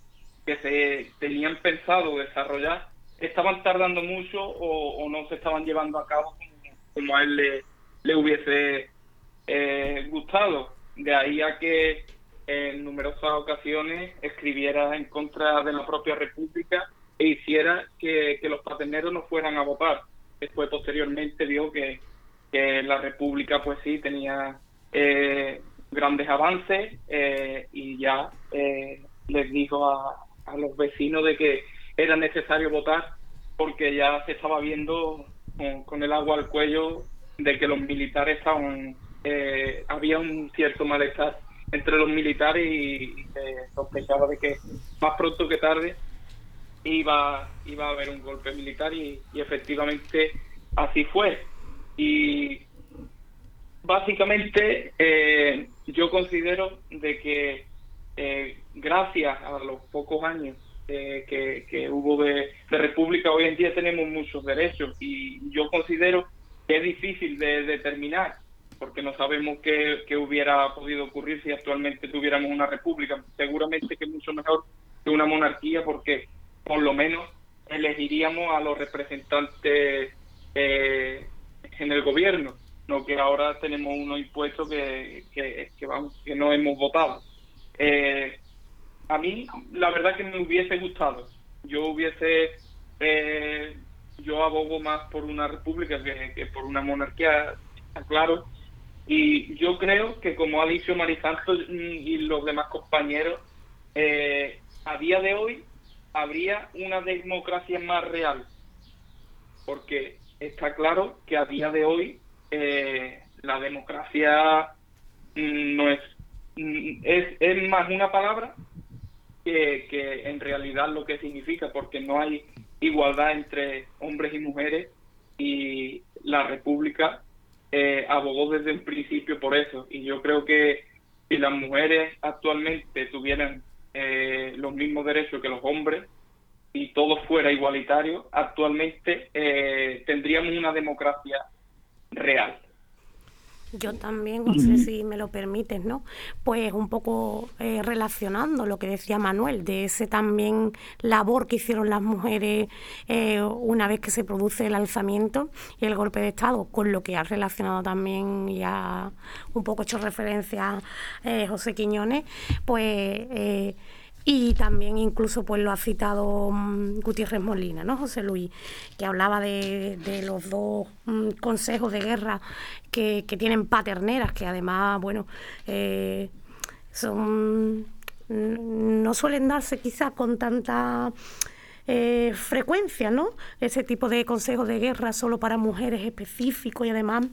que se tenían pensado desarrollar estaban tardando mucho o, no se estaban llevando a cabo como, a él le, le hubiese eh, gustado. De ahí a que en numerosas ocasiones escribiera en contra de la propia República e hiciera que, los paterneros no fueran a votar. Después, posteriormente, vio que, la República, pues sí, tenía eh, grandes avances eh, y ya les dijo a, a los vecinos de que era necesario votar porque ya se estaba viendo con el agua al cuello de que los militares estaban eh, había un cierto malestar entre los militares y, se sospechaba de que más pronto que tarde iba, iba a haber un golpe militar y, efectivamente así fue. Y básicamente eh, yo considero de que eh, gracias a los pocos años que, hubo de, de, república hoy en día tenemos muchos derechos y yo considero que es difícil de determinar porque no sabemos qué, hubiera podido ocurrir si actualmente tuviéramos una república. Seguramente que es mucho mejor que una monarquía porque por lo menos elegiríamos a los representantes eh, en el gobierno, no que ahora tenemos unos impuestos que, que, vamos, que no hemos votado. Eh, a mí la verdad que me hubiese gustado. Yo hubiese, eh, yo abogo más por una república que, por una monarquía, claro, y yo creo que, como ha dicho Marisanto y los demás compañeros, eh, a día de hoy habría una democracia más real. Porque está claro que a día de hoy eh, la democracia mm, no es, es, es más una palabra que, en realidad lo que significa, porque no hay igualdad entre hombres y mujeres y la república eh, abogó desde un principio por eso. Y yo creo que si las mujeres actualmente tuvieran eh, los mismos derechos que los hombres y todo fuera igualitario, actualmente eh, tendríamos una democracia real. Yo también, no sé si me lo permites, ¿no? Pues un poco eh, relacionando lo que decía Manuel, de ese también labor que hicieron las mujeres eh, una vez que se produce el alzamiento y el golpe de Estado, con lo que ha relacionado también y ha un poco hecho referencia eh, José Quiñones, pues y también incluso pues lo ha citado mm, Gutiérrez Molina, ¿no? José Luis, que hablaba de, los dos mm, consejos de guerra que, tienen paterneras, que además, bueno, eh, son mm, no suelen darse quizás con tanta eh, frecuencia, ¿no? Ese tipo de consejos de guerra solo para mujeres específicos y además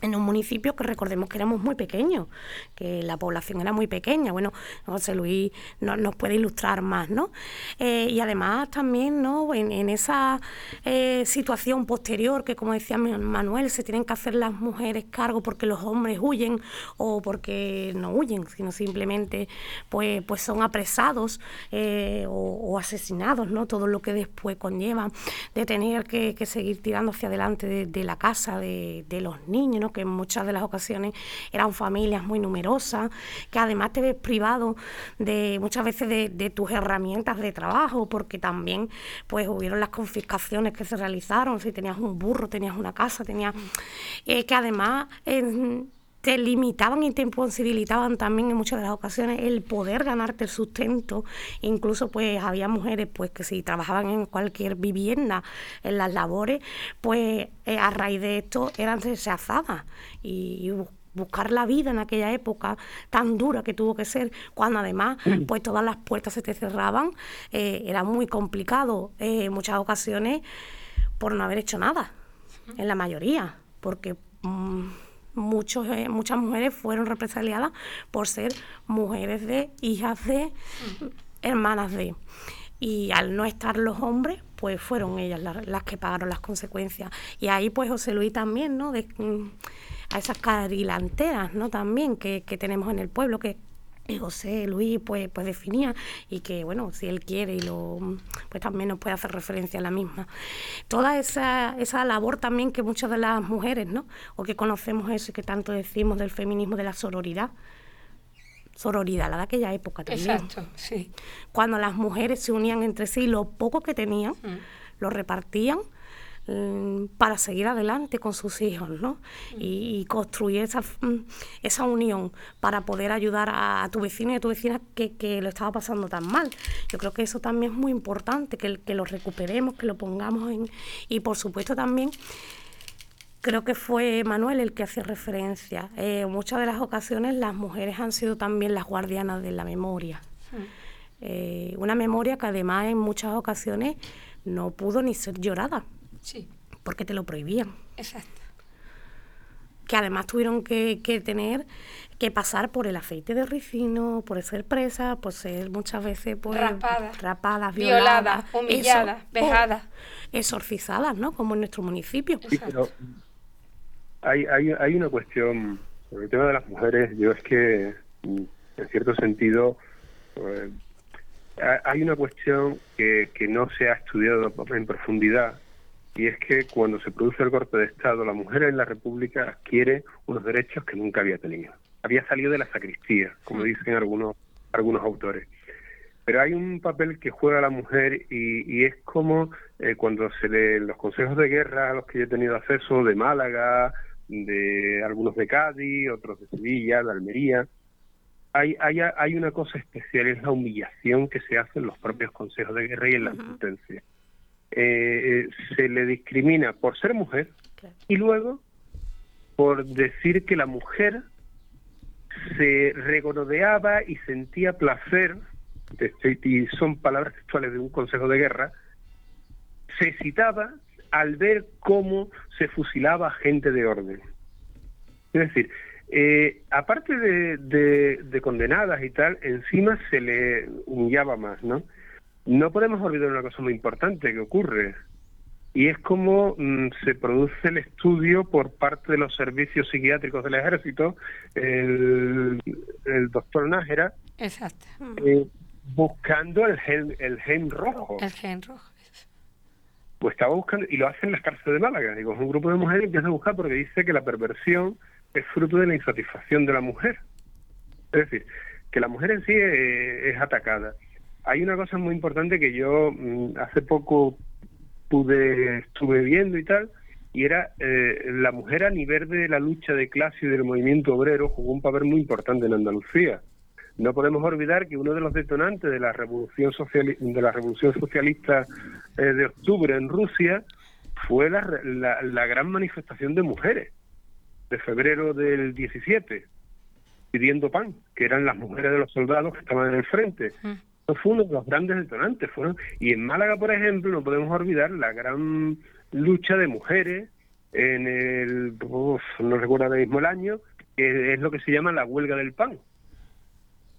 en un municipio que recordemos que éramos muy pequeños, que la población era muy pequeña. Bueno, José Luis no, nos puede ilustrar más, ¿no? Eh, y además también, ¿no? En, esa eh, situación posterior que, como decía Manuel, se tienen que hacer las mujeres cargo porque los hombres huyen o porque no huyen, sino simplemente pues, pues son apresados eh, o, asesinados, ¿no? Todo lo que después conlleva de tener que, seguir tirando hacia adelante de, la casa de, de los niños, ¿no? Que en muchas de las ocasiones eran familias muy numerosas, que además te ves privado de muchas veces de, tus herramientas de trabajo, porque también pues hubieron las confiscaciones que se realizaron, si tenías un burro, tenías una casa, tenías... Eh, que además te limitaban y te imposibilitaban también en muchas de las ocasiones el poder ganarte el sustento. Incluso pues había mujeres pues que si trabajaban en cualquier vivienda, en las labores, pues eh, a raíz de esto eran rechazadas. Y buscar la vida en aquella época tan dura que tuvo que ser, cuando además pues todas las puertas se te cerraban, eh, era muy complicado eh, en muchas ocasiones por no haber hecho nada, en la mayoría, porque mm, muchos, eh, muchas mujeres fueron represaliadas por ser mujeres de, hijas de, hermanas de. Y al no estar los hombres, pues fueron ellas las, que pagaron las consecuencias. Y ahí pues José Luis también, ¿no? De, mm, a esas carilanteras, ¿no? También que, que tenemos en el pueblo, que José Luis pues, pues definía y que bueno si él quiere y lo pues también nos puede hacer referencia a la misma. Toda esa, esa labor también que muchas de las mujeres no o que conocemos eso y que tanto decimos del feminismo de la sororidad sororidad la de aquella época también. Exacto sí. Cuando las mujeres se unían entre sí lo poco que tenían Mm. lo repartían para seguir adelante con sus hijos, ¿no? Y, y construir esa, mm, esa unión para poder ayudar a, a tu vecino y a tu vecina que, que lo estaba pasando tan mal. Yo creo que eso también es muy importante, que, que lo recuperemos, que lo pongamos en... Y por supuesto también creo que fue Manuel el que hace referencia. Eh, en muchas de las ocasiones las mujeres han sido también las guardianas de la memoria. Eh, una memoria que además en muchas ocasiones no pudo ni ser llorada sí porque te lo prohibían. exacto Que además tuvieron que, que tener que pasar por el aceite de ricino, por ser presa, por ser muchas veces pues, Rapadas. rapadas, Violadas, violadas, humilladas, eso, vejadas. exorcizadas, ¿no? Como en nuestro municipio. Sí, pero hay, hay, hay una cuestión sobre el tema de las mujeres. Yo es que, mm, en cierto sentido, eh, ha- hay una cuestión que, que no se ha estudiado en profundidad y es que cuando se produce el golpe de Estado, la mujer en la República adquiere unos derechos que nunca había tenido. Había salido de la sacristía, como dicen algunos, algunos autores. Pero hay un papel que juega la mujer y, y es como eh, cuando se lee los consejos de guerra a los que yo he tenido acceso, de Málaga, de algunos de Cádiz, otros de Sevilla, de Almería, hay, hay, hay una cosa especial, es la humillación que se hace en los propios consejos de guerra y en las sentencias. Eh, eh, se le discrimina por ser mujer Claro. y luego por decir que la mujer se regodeaba y sentía placer, de- y son palabras textuales de un consejo de guerra, se excitaba al ver cómo se fusilaba gente de orden. Es decir, eh, aparte de, de- de condenadas y tal, encima se le humillaba más, ¿no? No podemos olvidar una cosa muy importante que ocurre, y es como mm, se produce el estudio por parte de los servicios psiquiátricos del ejército, el, el doctor Nájera, exacto eh, buscando el gen, el gen rojo. el gen rojo Pues estaba buscando, y lo hace en las cárceles de Málaga. Digo, es un grupo de mujeres que empieza a buscar porque dice que la perversión es fruto de la insatisfacción de la mujer. Es decir, que la mujer en sí eh, es atacada. Hay una cosa muy importante que yo mm, hace poco pude estuve viendo y tal, y era eh, la mujer a nivel de la lucha de clase y del movimiento obrero jugó un papel muy importante en Andalucía. No podemos olvidar que uno de los detonantes de la revolución sociali- de la revolución socialista eh, de octubre en Rusia fue la, la, la gran manifestación de mujeres de febrero del 17 pidiendo pan, que eran las mujeres de los soldados que estaban en el frente. Eso fue uno de los grandes detonantes. Fueron, y en Málaga, por ejemplo, no podemos olvidar la gran lucha de mujeres en el, uf, no recuerdo ahora mismo el año, que es lo que se llama la huelga del pan.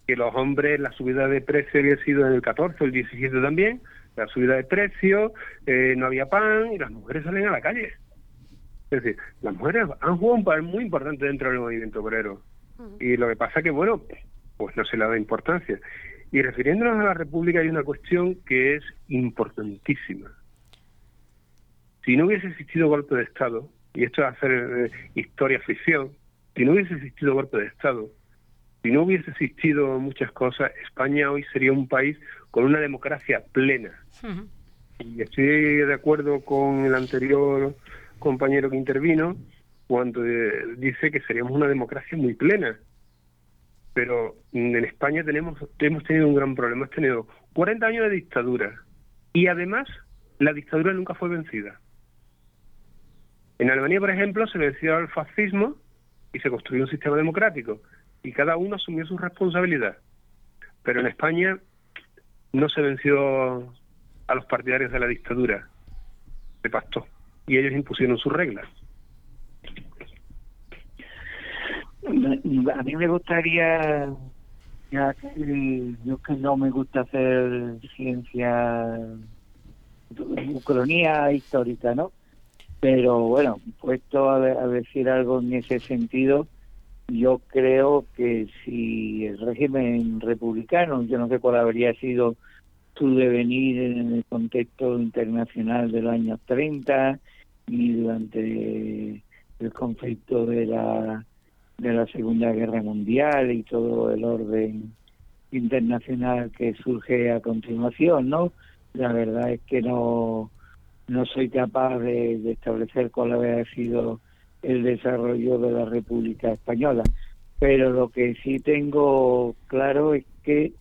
Que los hombres, la subida de precio había sido en el 14, el 17 también, la subida de precio, eh, no había pan y las mujeres salen a la calle. Es decir, las mujeres han jugado un papel muy importante dentro del movimiento obrero. Y lo que pasa que, bueno, pues no se le da importancia. Y refiriéndonos a la República hay una cuestión que es importantísima. Si no hubiese existido golpe de Estado, y esto es hacer eh, historia ficción, si no hubiese existido golpe de Estado, si no hubiese existido muchas cosas, España hoy sería un país con una democracia plena. Y estoy de acuerdo con el anterior compañero que intervino cuando eh, dice que seríamos una democracia muy plena. Pero en España tenemos hemos tenido un gran problema. Hemos tenido 40 años de dictadura y además la dictadura nunca fue vencida. En Alemania, por ejemplo, se venció al fascismo y se construyó un sistema democrático y cada uno asumió su responsabilidad. Pero en España no se venció a los partidarios de la dictadura, se pactó y ellos impusieron sus reglas. A mí me gustaría, ya que yo que no me gusta hacer ciencia, cronía histórica, ¿no? Pero bueno, puesto a, decir algo en ese sentido, yo creo que si el régimen republicano, yo no sé cuál habría sido su devenir en el contexto internacional de los años 30 y durante el conflicto de la de la Segunda Guerra Mundial y todo el orden internacional que surge a continuación, ¿no? La verdad es que no no soy capaz de, establecer cuál había sido el desarrollo de la República Española. Pero lo que sí tengo claro es que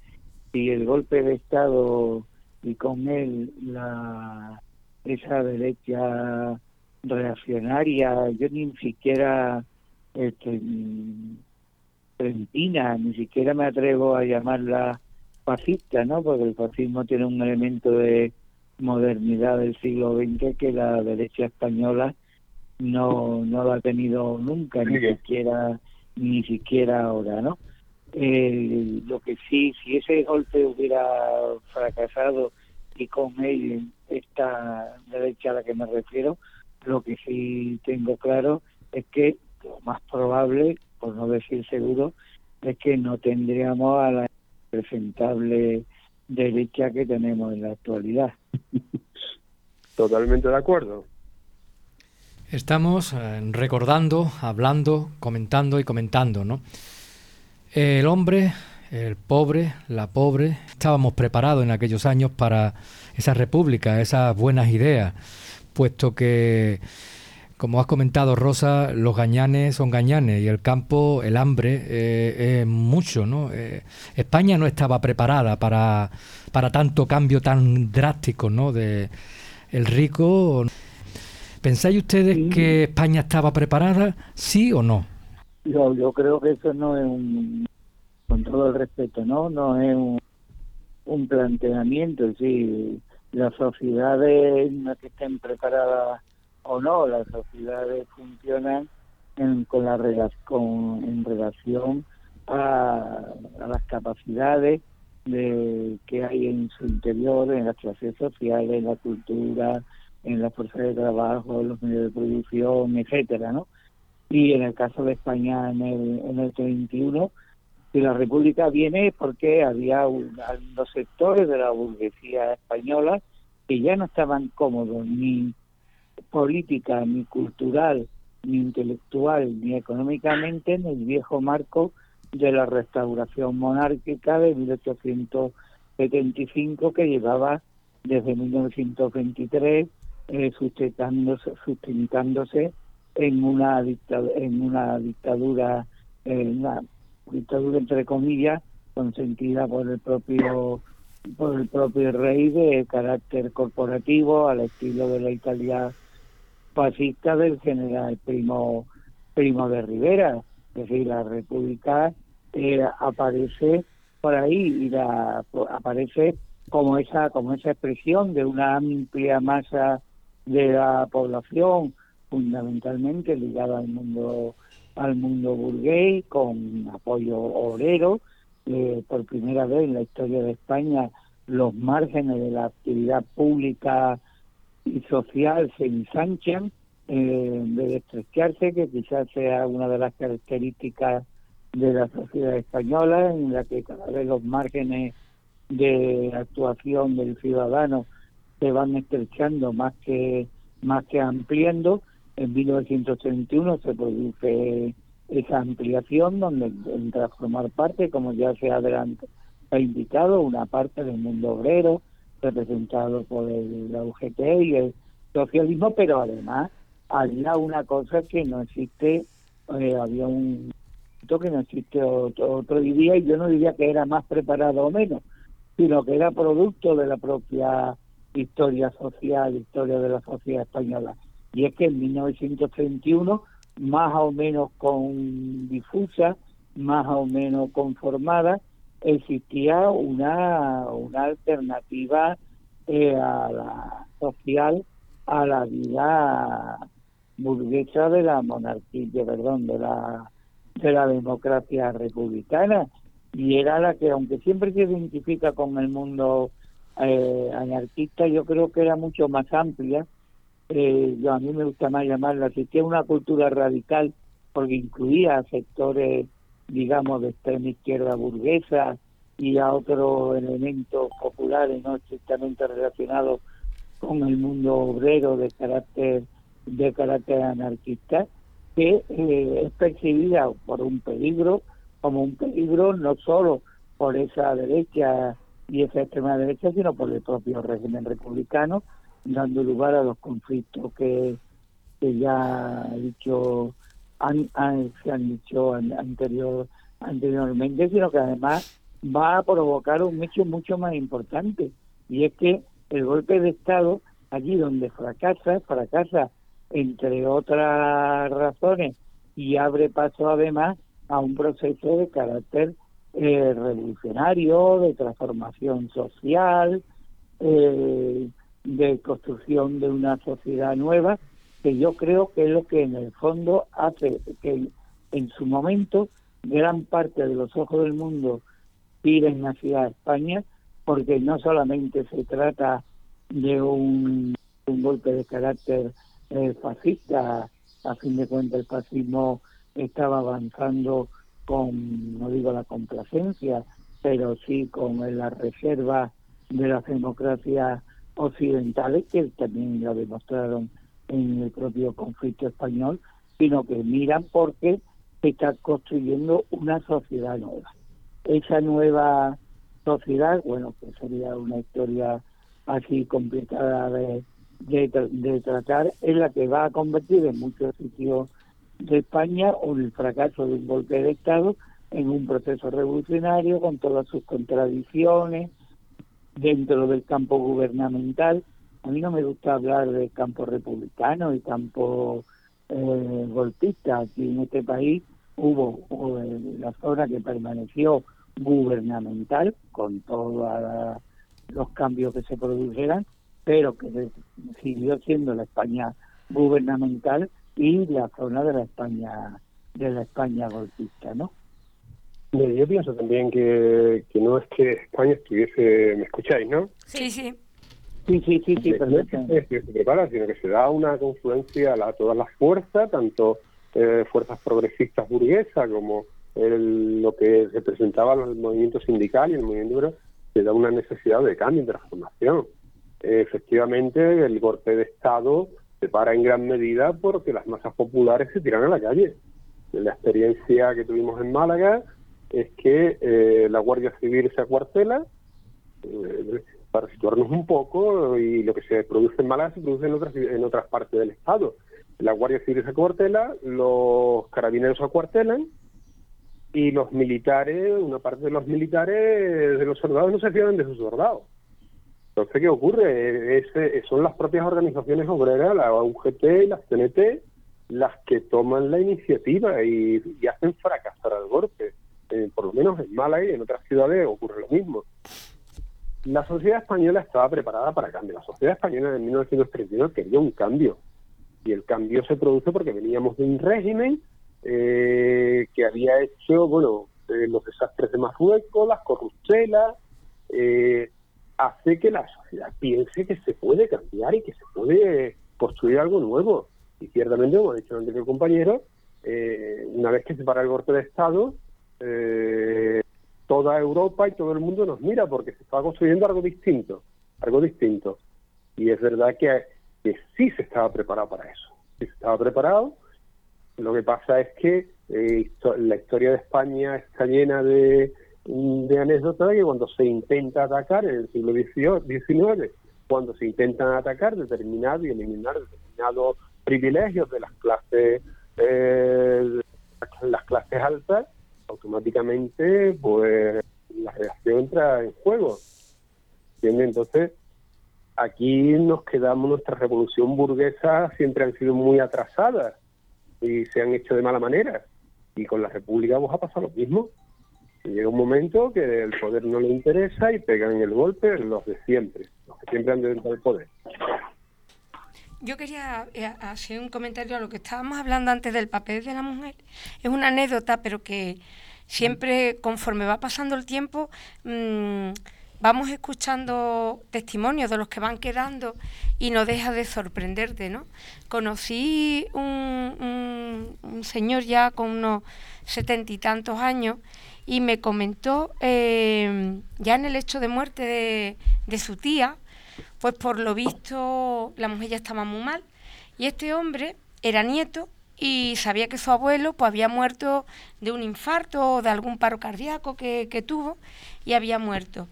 si el golpe de Estado y con él la esa derecha reaccionaria, yo ni siquiera este, trentina, ni siquiera me atrevo a llamarla fascista, ¿no? Porque el fascismo tiene un elemento de modernidad del siglo XX que la derecha española no, no lo ha tenido nunca, ni siquiera, ni siquiera ahora, ¿no? Eh, lo que sí, si ese golpe hubiera fracasado y con él esta derecha a la que me refiero, lo que sí tengo claro es que más probable, por no decir seguro, es que no tendríamos a la presentable derecha que tenemos en la actualidad. Totalmente de acuerdo. Estamos eh, recordando, hablando, comentando y comentando, ¿no? El hombre, el pobre, la pobre, estábamos preparados en aquellos años para esa república, esas buenas ideas, puesto que como has comentado, Rosa, los gañanes son gañanes y el campo, el hambre, eh, es mucho, ¿no? Eh, España no estaba preparada para, para tanto cambio tan drástico, ¿no? De el rico. ¿Pensáis ustedes que España estaba preparada, sí o no? Yo, yo creo que eso no es un, con todo el respeto, ¿no? No es un, un planteamiento, sí. Las sociedades no que estén preparadas o no, las sociedades funcionan en, con la con, en relación a, las capacidades de, que hay en su interior, en las clases sociales, en la cultura, en la fuerza de trabajo, en los medios de producción, etcétera, ¿no? Y en el caso de España en el, en el 31, si la República viene porque había unos sectores de la burguesía española que ya no estaban cómodos ni política, ni cultural, ni intelectual, ni económicamente en el viejo marco de la restauración monárquica de 1875 que llevaba desde 1923 eh, sustentándose, en una dictadura, en una dictadura, en una dictadura entre comillas consentida por el propio por el propio rey de carácter corporativo al estilo de la Italia fascista del general Primo, Primo de Rivera. Es decir, la República eh, aparece por ahí y la, aparece como esa, como esa expresión de una amplia masa de la población, fundamentalmente ligada al mundo al mundo burgués, con apoyo obrero. Eh, por primera vez en la historia de España, los márgenes de la actividad pública y social se ensanchan eh, de estrecharse, que quizás sea una de las características de la sociedad española, en la que cada vez los márgenes de actuación del ciudadano se van estrechando más que más que ampliando. En 1931 se produce esa ampliación donde entra a formar parte, como ya se ha indicado, una parte del mundo obrero, representado por el, la UGT y el socialismo, pero además había una cosa que no existe, eh, había un que no existe otro, otro diría, y yo no diría que era más preparado o menos, sino que era producto de la propia historia social, historia de la sociedad española. Y es que en 1931 más o menos con difusa, más o menos conformada, existía una, una alternativa eh, a la social a la vida burguesa de la monarquía, perdón, de la de la democracia republicana y era la que aunque siempre se identifica con el mundo eh, anarquista, yo creo que era mucho más amplia. Eh, yo, a mí me gusta más llamarla que una cultura radical porque incluía sectores, digamos, de extrema izquierda burguesa y a otros elementos populares no estrictamente relacionados con el mundo obrero de carácter de carácter anarquista que eh, es percibida por un peligro como un peligro no solo por esa derecha y esa extrema derecha sino por el propio régimen republicano dando lugar a los conflictos que, que ya he dicho han, se han dicho anterior anteriormente sino que además va a provocar un hecho mucho más importante y es que el golpe de Estado, allí donde fracasa, fracasa entre otras razones y abre paso además a un proceso de carácter eh, revolucionario, de transformación social, eh, de construcción de una sociedad nueva, que yo creo que es lo que en el fondo hace que en su momento gran parte de los ojos del mundo piden hacia España porque no solamente se trata de un, golpe de carácter eh, fascista, a fin de cuentas el fascismo estaba avanzando con, no digo la complacencia, pero sí con la reserva de las democracias occidentales, que también lo demostraron en el propio conflicto español, sino que miran porque se está construyendo una sociedad nueva. Esa nueva sociedad, bueno, que sería una historia así complicada de, tratar, es la que va a convertir en muchos sitios de España el fracaso de un golpe de Estado en un proceso revolucionario con todas sus contradicciones dentro del campo gubernamental. A mí no me gusta hablar de campo republicano y campo eh, golpista. Aquí en este país hubo, hubo la zona que permaneció gubernamental con todos los cambios que se produjeran, pero que siguió siendo la España gubernamental y la zona de la España de la España golpista, ¿no? Yo pienso también que, que no es que España estuviese, ¿me escucháis, no? Sí, sí. Sí, sí, sí, sí, No es que se prepara, sino que se da una confluencia a todas las fuerzas, tanto eh, fuerzas progresistas burguesas como lo que representaba el movimiento sindical y el movimiento obrero, se da una necesidad de cambio y transformación. efectivamente, el golpe de Estado se para en gran medida porque las masas populares se tiran a la calle. La experiencia que tuvimos en Málaga es que eh, la Guardia Civil se acuartela, eh, para situarnos un poco, y lo que se produce en Málaga se produce en otras, en otras partes del Estado. La Guardia Civil se acuartela, los carabineros se acuartelan, y los militares, una parte de los militares, de los soldados, no se fían de sus soldados. Entonces, ¿qué ocurre? Es, son las propias organizaciones obreras, la UGT y las CNT, las que toman la iniciativa y, hacen fracasar al golpe. Eh, por lo menos en Málaga y en otras ciudades ocurre lo mismo. La sociedad española estaba preparada para cambio. La sociedad española en 1931 quería un cambio. Y el cambio se produce porque veníamos de un régimen eh, que había hecho, bueno, eh, los desastres de Marruecos, las corruptelas, eh, hace que la sociedad piense que se puede cambiar y que se puede construir algo nuevo. Y ciertamente, como ha dicho el anterior compañero, eh, una vez que se para el golpe de Estado, toda Europa y todo el mundo nos mira porque se está construyendo algo distinto, algo distinto. Y es verdad que, que sí se estaba preparado para eso. Se estaba preparado. Lo que pasa es que eh, la historia de España está llena de, de anécdotas que cuando se intenta atacar en el siglo XIX, cuando se intentan atacar determinados y eliminar determinados privilegios de las clases eh, las clases altas, automáticamente pues la relación entra en juego. Entonces, aquí nos quedamos, nuestra revolución burguesa siempre han sido muy atrasadas y se han hecho de mala manera. Y con la República vamos a pasar lo mismo. Llega un momento que el poder no le interesa y pegan el golpe los de siempre, los que siempre han dentro del poder. Yo quería eh, hacer un comentario a lo que estábamos hablando antes del papel de la mujer. Es una anécdota, pero que siempre, conforme va pasando el tiempo, mmm, vamos escuchando testimonios de los que van quedando y no deja de sorprenderte, ¿no? Conocí un, un, señor ya con unos setenta y tantos años y me comentó eh, ya en el hecho de muerte de, de su tía, pues por lo visto la mujer ya estaba muy mal. Y este hombre era nieto y sabía que su abuelo pues había muerto de un infarto o de algún paro cardíaco que, que tuvo y había muerto.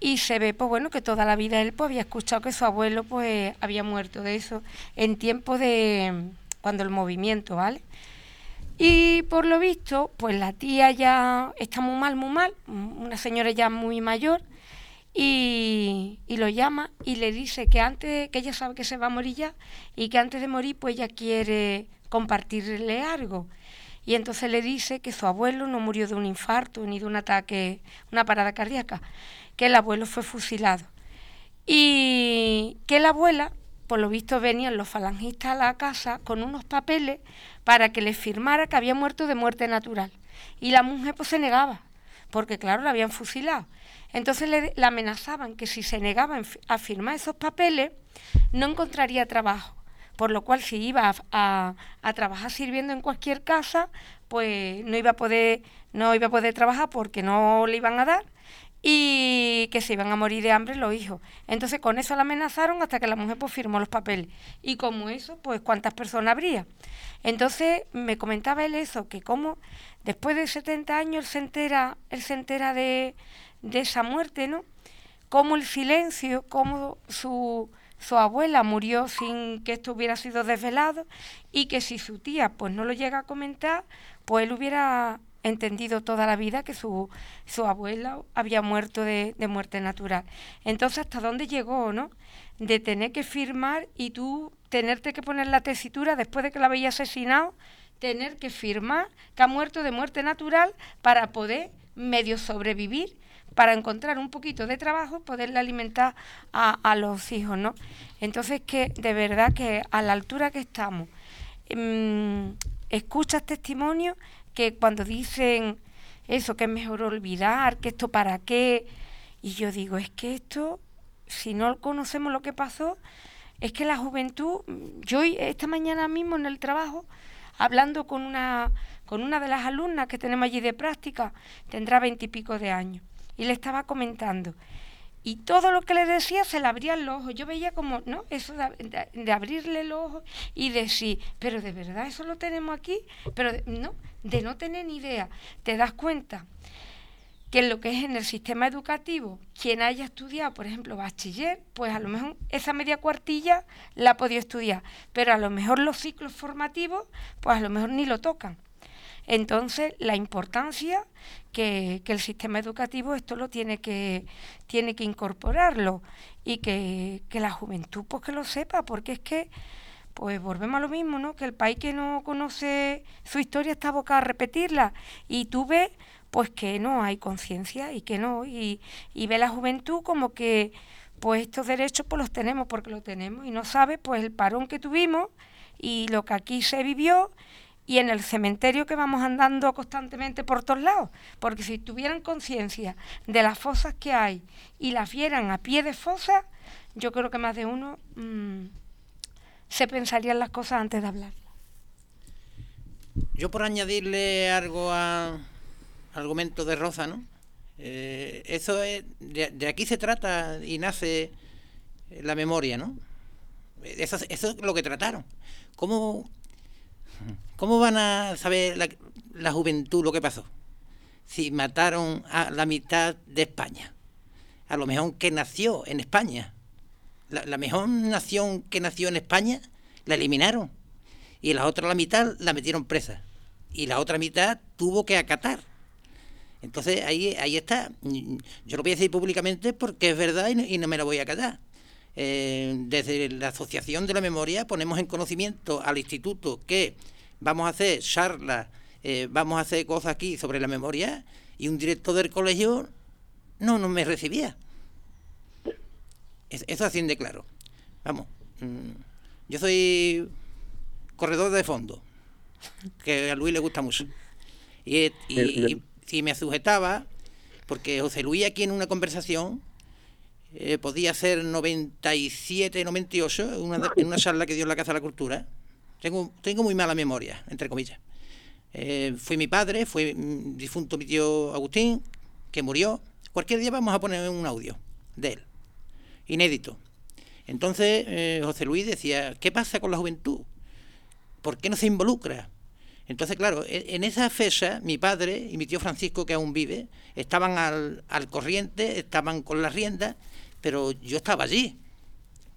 Y se ve pues bueno que toda la vida él pues había escuchado que su abuelo pues había muerto de eso en tiempo de cuando el movimiento vale y por lo visto pues la tía ya está muy mal muy mal una señora ya muy mayor y, lo llama y le dice que antes que ella sabe que se va a morir ya y que antes de morir pues ella quiere compartirle algo y entonces le dice que su abuelo no murió de un infarto ni de un ataque, una parada cardíaca, que el abuelo fue fusilado. Y que la abuela, por lo visto, venían los falangistas a la casa con unos papeles para que le firmara que había muerto de muerte natural. Y la mujer pues se negaba, porque claro, la habían fusilado. Entonces le, amenazaban que si se negaba a firmar esos papeles, no encontraría trabajo. Por lo cual, si iba a, a, trabajar sirviendo en cualquier casa, pues no iba a poder, no iba a poder trabajar porque no le iban a dar y que se iban a morir de hambre los hijos. Entonces con eso la amenazaron hasta que la mujer pues firmó los papeles. Y como eso, pues cuántas personas habría. Entonces me comentaba él eso, que como después de 70 años él se entera, él se entera de, de esa muerte, ¿no? Como el silencio, como su, su abuela murió sin que esto hubiera sido desvelado y que si su tía pues no lo llega a comentar, pues él hubiera entendido toda la vida que su, su abuela había muerto de, de, muerte natural. Entonces, ¿hasta dónde llegó, no? De tener que firmar y tú tenerte que poner la tesitura después de que la había asesinado, tener que firmar que ha muerto de muerte natural para poder medio sobrevivir, para encontrar un poquito de trabajo, poderle alimentar a, a los hijos, ¿no? Entonces, que de verdad que a la altura que estamos, mmm, escuchas testimonios que cuando dicen eso, que es mejor olvidar, que esto para qué, y yo digo, es que esto, si no conocemos lo que pasó, es que la juventud, yo esta mañana mismo en el trabajo, hablando con una, con una de las alumnas que tenemos allí de práctica, tendrá veintipico de años, y le estaba comentando, y todo lo que le decía se le abría el ojo. Yo veía como, ¿no? Eso de, abrirle el ojo y decir, pero de verdad eso lo tenemos aquí, pero no, de no tener ni idea. Te das cuenta que en lo que es en el sistema educativo, quien haya estudiado, por ejemplo, bachiller, pues a lo mejor esa media cuartilla la ha podido estudiar, pero a lo mejor los ciclos formativos, pues a lo mejor ni lo tocan. Entonces, la importancia que, que, el sistema educativo esto lo tiene que, tiene que incorporarlo y que, que la juventud pues que lo sepa, porque es que pues volvemos a lo mismo, ¿no? Que el país que no conoce su historia está abocado a repetirla y tú ves pues que no hay conciencia y que no, y, y ve la juventud como que pues estos derechos pues los tenemos porque los tenemos y no sabe pues el parón que tuvimos y lo que aquí se vivió y en el cementerio que vamos andando constantemente por todos lados, porque si tuvieran conciencia de las fosas que hay y las vieran a pie de fosa, yo creo que más de uno mmm, se pensarían las cosas antes de hablar. Yo por añadirle algo al argumento de Rosa, ¿no? Eh, eso es, de, de, aquí se trata y nace la memoria, ¿no? Eso, es lo que trataron. ¿Cómo ¿Cómo van a saber la, la, juventud lo que pasó? Si mataron a la mitad de España, a lo mejor que nació en España. La, la mejor nación que nació en España la eliminaron y la otra la mitad la metieron presa y la otra mitad tuvo que acatar. Entonces ahí, ahí está. Yo lo voy a decir públicamente porque es verdad y no, y no me lo voy a acatar. Eh, desde la Asociación de la Memoria ponemos en conocimiento al Instituto que vamos a hacer charlas, eh, vamos a hacer cosas aquí sobre la memoria, y un director del colegio no, no me recibía. eso así de claro. Vamos, mm, yo soy corredor de fondo, que a Luis le gusta mucho. Y, si me sujetaba, porque José Luis aquí en una conversación eh, podía ser 97, 98, en una, en una que dio la Casa de la Cultura. Tengo, tengo muy mala memoria, entre comillas. Eh, fue mi padre, fue difunto mi tío Agustín, que murió. Cualquier día vamos a poner un audio de él, inédito. Entonces eh, José Luis decía, ¿qué pasa con la juventud? ¿Por qué no se involucra? Entonces, claro, e, en esa fecha mi padre y mi tío Francisco, que aún vive, estaban al, al corriente, estaban con las riendas, pero yo estaba allí,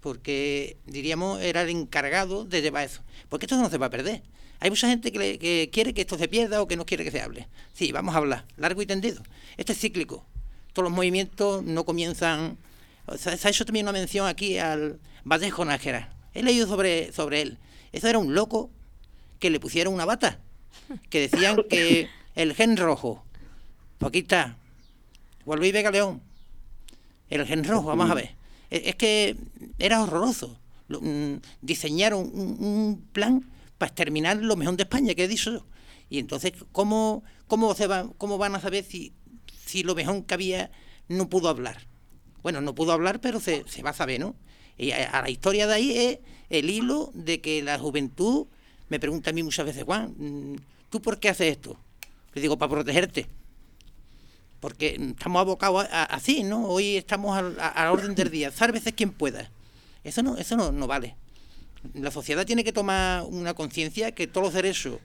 porque diríamos era el encargado de llevar eso. Porque esto no se va a perder. Hay mucha gente que, quiere que esto se pierda o que no quiere que se hable. Sí, vamos a hablar, largo y tendido. Esto es cíclico. Todos los movimientos no comienzan. se ha hecho también una mención aquí al Vallejo Nájera. He leído sobre, sobre él. Eso era un loco que le pusieron una bata. Que decían que el gen rojo. Pues aquí está. Luis Vega León. El gen rojo, vamos a ver. Es, que era horroroso. Mm, diseñaron un plan para exterminar lo mejor de España, que dicho. Y entonces, ¿cómo, cómo, se va, cómo van a saber si, si lo mejor que había no pudo hablar? Bueno, no pudo hablar, pero se, se va a saber, ¿no? Y a, la historia de ahí es el hilo de que la juventud me pregunta a mí muchas veces, Juan, mm, ¿tú por qué haces esto? Le digo, para protegerte. Porque estamos abocados así, ¿no? Hoy estamos a, la orden del día. veces quien pueda. Eso no, eso no, no vale la sociedad tiene que tomar una conciencia que todos los derechos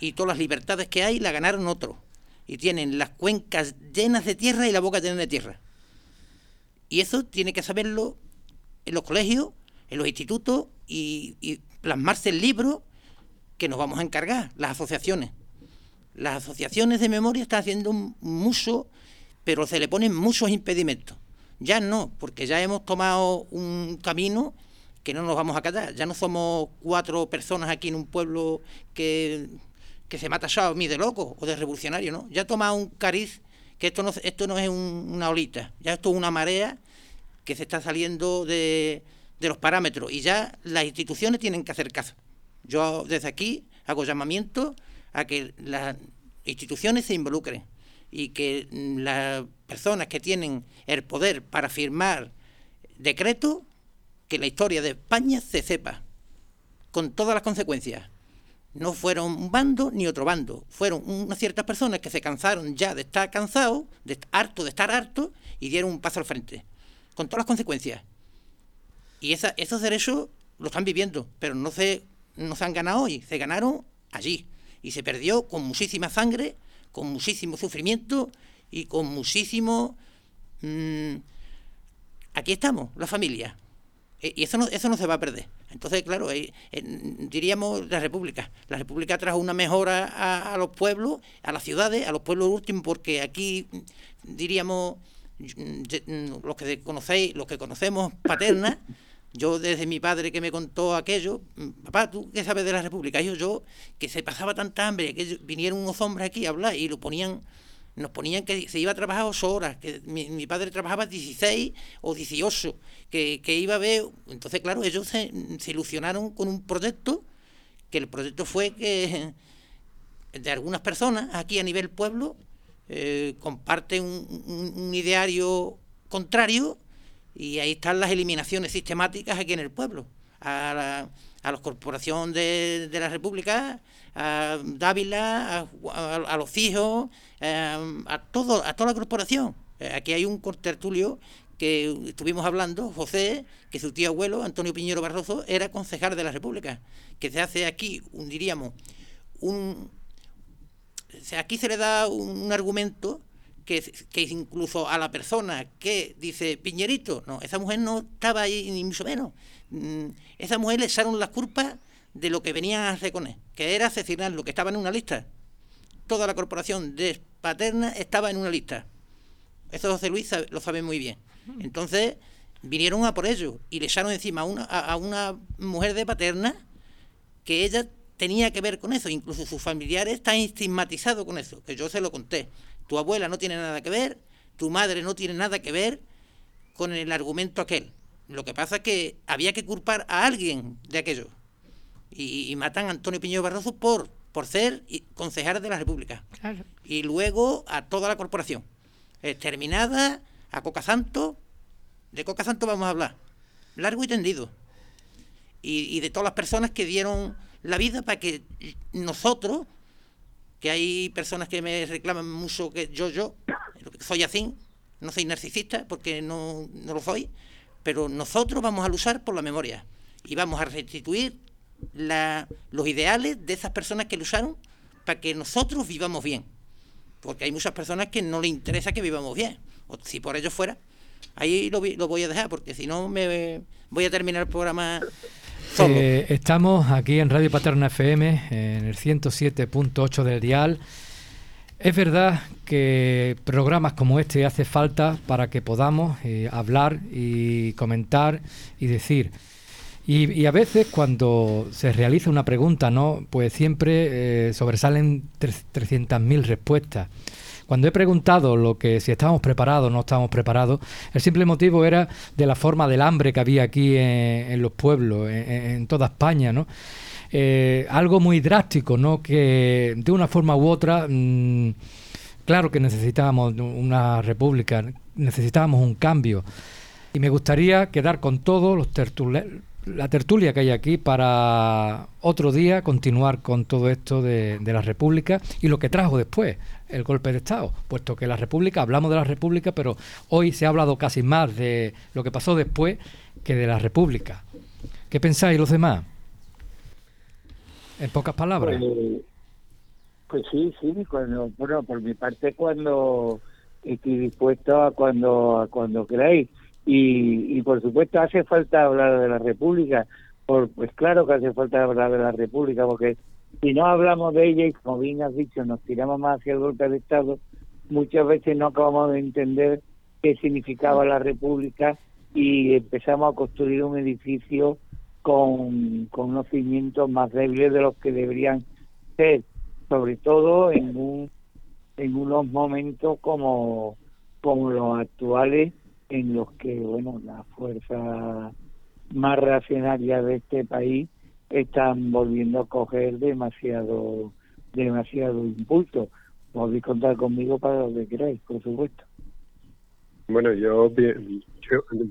y todas las libertades que hay la ganaron otros. Y tienen las cuencas llenas de tierra y la boca llena de tierra. Y eso tiene que saberlo en los colegios, en los institutos y, y plasmarse el libro que nos vamos a encargar, las asociaciones. Las asociaciones de memoria están haciendo mucho, pero se le ponen muchos impedimentos. Ya no, porque ya hemos tomado un camino que no nos vamos a callar. Ya no somos cuatro personas aquí en un pueblo que, se mata a mí de loco o de revolucionario, ¿no? Ya toma un cariz que esto no, esto no es una olita, ya esto es una marea que se está saliendo de, de los parámetros y ya las instituciones tienen que hacer caso. Yo desde aquí hago llamamiento a que las instituciones se involucren y que las personas que tienen el poder para firmar decretos que la historia de España se sepa, con todas las consecuencias. No fueron un bando ni otro bando, fueron unas ciertas personas que se cansaron ya de estar cansados, de harto de estar harto, y dieron un paso al frente, con todas las consecuencias. Y esa, esos derechos los están viviendo, pero no se, no se han ganado hoy, se ganaron allí. Y se perdió con muchísima sangre, con muchísimo sufrimiento y con muchísimo... Mm, aquí estamos, la familia, eh, y eso no, eso no se va a perder. Entonces, claro, diríamos la República. La República trajo una mejora a, los pueblos, a las ciudades, a los pueblos últimos, porque aquí diríamos, mm, los que conocéis, los que conocemos paterna, yo desde mi padre que me contó aquello, mm, papá, ¿tú qué sabes de la República? Yo, yo, que se pasaba tanta hambre, que vinieron unos hombres aquí a hablar y lo ponían nos ponían que se iba a trabajar ocho horas, que mi, padre trabajaba 16 o 18, que, iba a ver, entonces claro, ellos se, ilusionaron con un proyecto, que el proyecto fue que de algunas personas aquí a nivel pueblo eh, comparten un, ideario contrario y ahí están las eliminaciones sistemáticas aquí en el pueblo. A la, a la corporación de, de la República, a Dávila, a, los hijos, eh, a, todo, a toda la corporación. Eh, aquí hay un tertulio que estuvimos hablando, José, que su tío abuelo, Antonio Piñero Barroso, era concejal de la República, que se hace aquí, un, diríamos, un... aquí se le da un, argumento que, que, incluso a la persona que dice Piñerito, no, esa mujer no estaba ahí ni mucho menos. Mm, esa mujer le echaron las culpas de lo que venían a hacer con él, que era asesinar lo que estaba en una lista. Toda la corporación de Paterna estaba en una lista. Eso José Luis lo sabe muy bien. Entonces vinieron a por ello y le echaron encima a una, a una mujer de Paterna que ella tenía que ver con eso, incluso sus familiares están estigmatizados con eso, que yo se lo conté. Tu abuela no tiene nada que ver, tu madre no tiene nada que ver con el argumento aquel. Lo que pasa es que había que culpar a alguien de aquello. Y, matan a Antonio Piñero Barroso por, por ser concejal de la República. Y luego a toda la corporación. Exterminada, a Coca Santo. De Coca Santo vamos a hablar. Largo y tendido. y de todas las personas que dieron la vida para que nosotros, que hay personas que me reclaman mucho que yo, yo, soy así, no soy narcisista porque no, no lo soy, pero nosotros vamos a luchar por la memoria y vamos a restituir la, los ideales de esas personas que lucharon para que nosotros vivamos bien. Porque hay muchas personas que no les interesa que vivamos bien. O si por ello fuera, ahí lo, lo voy a dejar, porque si no me voy a terminar el programa eh, estamos aquí en Radio Paterna FM, en el 107.8 del dial. Es verdad que programas como este hace falta para que podamos eh, hablar y comentar y decir. Y, a veces cuando se realiza una pregunta, ¿no? Pues siempre eh, sobresalen 300.000 respuestas. Cuando he preguntado lo que si estábamos preparados o no estábamos preparados, el simple motivo era de la forma del hambre que había aquí en, los pueblos, en, toda España, ¿no? Eh, algo muy drástico, ¿no? Que de una forma u otra, mm, claro que necesitábamos una república, necesitábamos un cambio. Y me gustaría quedar con todos los tertulianos la tertulia que hay aquí para otro día continuar con todo esto de, la República y lo que trajo después el golpe de Estado, puesto que la República, hablamos de la República, pero hoy se ha hablado casi más de lo que pasó después que de la República. ¿Qué pensáis los demás? En pocas palabras. Pues, pues sí, sí, cuando, bueno, por mi parte cuando estoy dispuesto a cuando, a cuando queráis y, por supuesto hace falta hablar de la República, por, pues claro que hace falta hablar de la República, porque si no hablamos de ella y como bien has dicho, nos tiramos más hacia el golpe de Estado, muchas veces no acabamos de entender qué significaba la República y empezamos a construir un edificio con, con unos cimientos más débiles de los que deberían ser, sobre todo en un en unos momentos como, como los actuales en los que, bueno, las fuerzas más reaccionarias de este país están volviendo a coger demasiado demasiado impulso. Podéis contar conmigo para lo que queráis, por supuesto. Bueno, yo,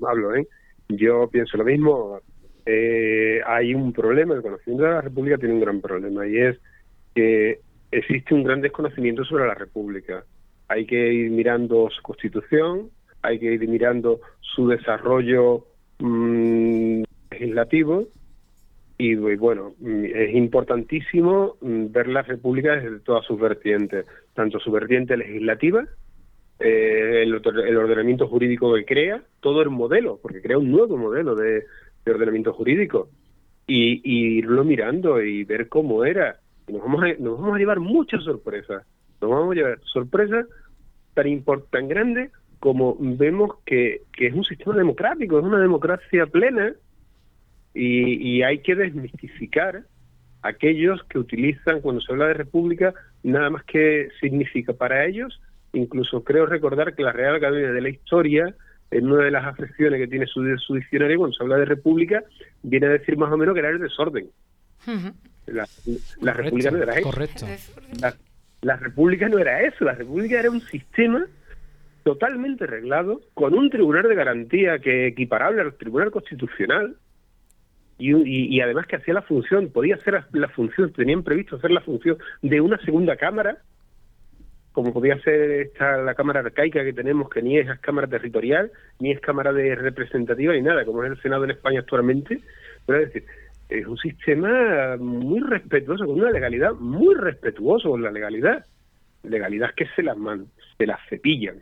hablo, ¿eh? Yo pienso lo mismo. Eh, hay un problema, el conocimiento de la República tiene un gran problema y es que existe un gran desconocimiento sobre la República. Hay que ir mirando su constitución, hay que ir mirando su desarrollo mm, legislativo y, bueno, mm, es importantísimo mm, ver la República desde todas sus vertientes, tanto su vertiente legislativa, eh, el, ordenamiento jurídico que crea, todo el modelo, porque crea un nuevo modelo de, ordenamiento jurídico, y, irlo mirando y ver cómo era. nos vamos a, nos vamos a llevar muchas sorpresas, nos vamos a llevar sorpresas tan, tan grandes como vemos que, es un sistema democrático, es una democracia plena y, hay que desmistificar aquellos que utilizan cuando se habla de república nada más que significa para ellos. Incluso creo recordar que la Real Academia de la Historia, en una de las afecciones que tiene su, su diccionario, cuando se habla de república, viene a decir más o menos que era el desorden. la, república no era eso. Correcto. la república no era eso, la república era un sistema totalmente reglado, con un tribunal de garantía que equiparable al tribunal constitucional y, además que hacía la función, podía hacer la función, tenían previsto hacer la función de una segunda cámara, como podía ser esta, la cámara arcaica que tenemos, que ni es cámara territorial, ni es cámara de representativa, ni nada, como es el Senado en España actualmente. Es decir, es un sistema muy respetuoso, con una legalidad muy respetuosa con la legalidad. Legalidad que se las, se las cepillan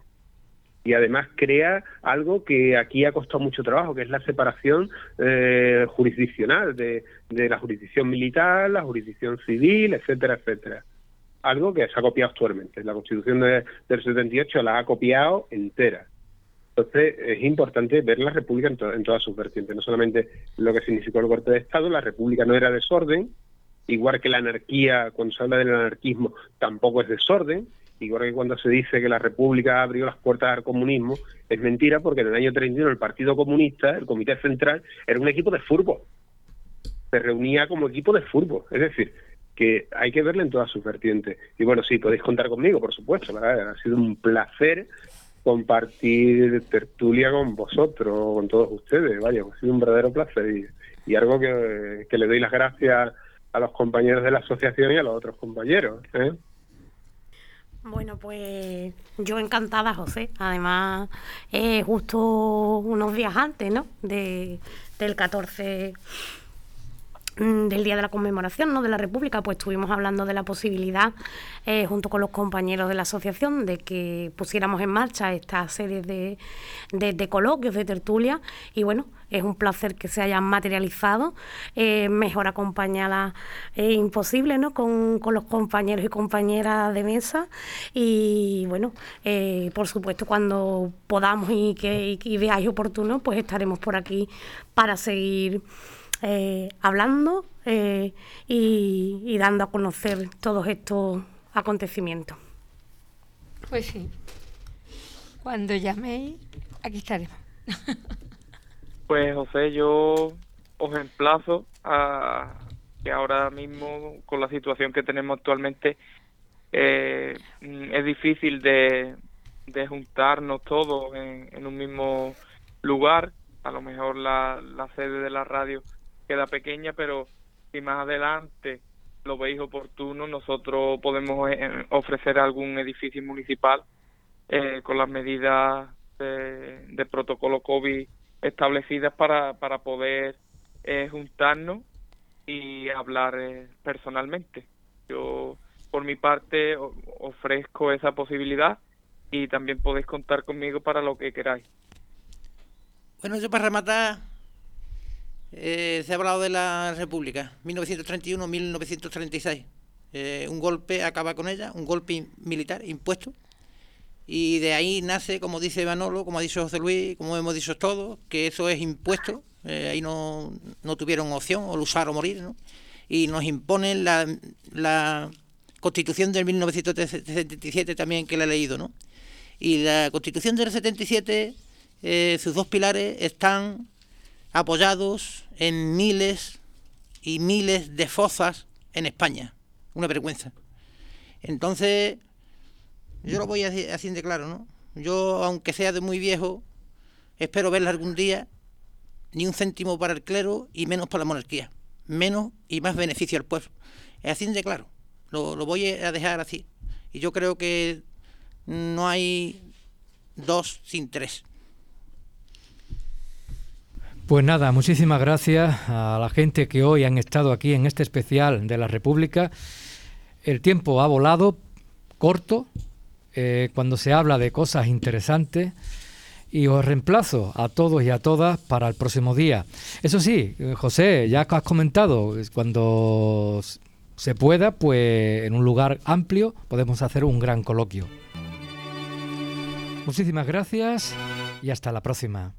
y además crea algo que aquí ha costado mucho trabajo, que es la separación eh, jurisdiccional de, la jurisdicción militar, la jurisdicción civil, etcétera, etcétera. Algo que se ha copiado actualmente. La Constitución del 78 la ha copiado entera. Entonces, es importante ver la República en, todas sus vertientes, no solamente lo que significó el golpe de Estado, la República no era desorden, igual que la anarquía, cuando se habla del anarquismo, tampoco es desorden, igual que cuando se dice que la República abrió las puertas al comunismo, es mentira porque en el año 31 el Partido Comunista, el Comité Central, era un equipo de fútbol. Se reunía como equipo de fútbol. Es decir, que hay que verle en todas sus vertientes. Y bueno, sí, podéis contar conmigo, por supuesto. Ha sido un placer compartir tertulia con vosotros, con todos ustedes. Vaya, ha sido un verdadero placer y, algo que, que, le doy las gracias a los compañeros de la asociación y a los otros compañeros. ¿eh? Bueno, pues yo encantada, José. Además, eh, justo unos días antes, ¿no? De, del 14 Mm, del día de la conmemoración ¿no? de la República, pues estuvimos hablando de la posibilidad, eh, junto con los compañeros de la asociación, de que pusiéramos en marcha esta serie de, de, coloquios, de tertulia, y bueno, es un placer que se hayan materializado, eh, mejor acompañada eh, imposible, ¿no? Con, con, los compañeros y compañeras de mesa, y bueno, eh, por supuesto, cuando podamos y que y veáis oportuno, pues estaremos por aquí para seguir eh, hablando y, dando a conocer todos estos acontecimientos. Pues sí, cuando llaméis, aquí estaremos. pues José, yo os emplazo a que ahora mismo, con la situación que tenemos actualmente, eh, es difícil de, juntarnos todos en, un mismo lugar. A lo mejor la sede de la radio queda pequeña, pero si más adelante lo veis oportuno, nosotros podemos eh, ofrecer algún edificio municipal eh, con las medidas de, protocolo COVID establecidas para, para poder eh, juntarnos y hablar personalmente. Yo, por mi parte, ofrezco esa posibilidad y también podéis contar conmigo para lo que queráis. Bueno, yo para rematar eh, se ha hablado de la República, 1931-1936. Eh, un golpe acaba con ella, un golpe militar impuesto. Y de ahí nace, como dice Manolo, como ha dicho José Luis, como hemos dicho todos, que eso es impuesto. Eh, ahí no, no, tuvieron opción, o luchar o morir, ¿no? Y nos imponen la, la Constitución del 1977 también, que la he leído, ¿no? Y la Constitución del 77, sus dos pilares están apoyados en miles y miles de fosas en España. Una vergüenza. Entonces, yo lo voy haciendo claro, ¿no? Yo, aunque sea de muy viejo, espero verla algún día, ni un céntimo para el clero y menos para la monarquía. Menos y más beneficio al pueblo. Es así de claro. Lo, lo voy a dejar así. Y yo creo que no hay dos sin tres. Pues nada, muchísimas gracias a la gente que hoy han estado aquí en este especial de la República. El tiempo ha volado corto eh, cuando se habla de cosas interesantes y os reemplazo a todos y a todas para el próximo día. Eso sí, José, ya has comentado, cuando se pueda, pues en un lugar amplio podemos hacer un gran coloquio. Muchísimas gracias y hasta la próxima.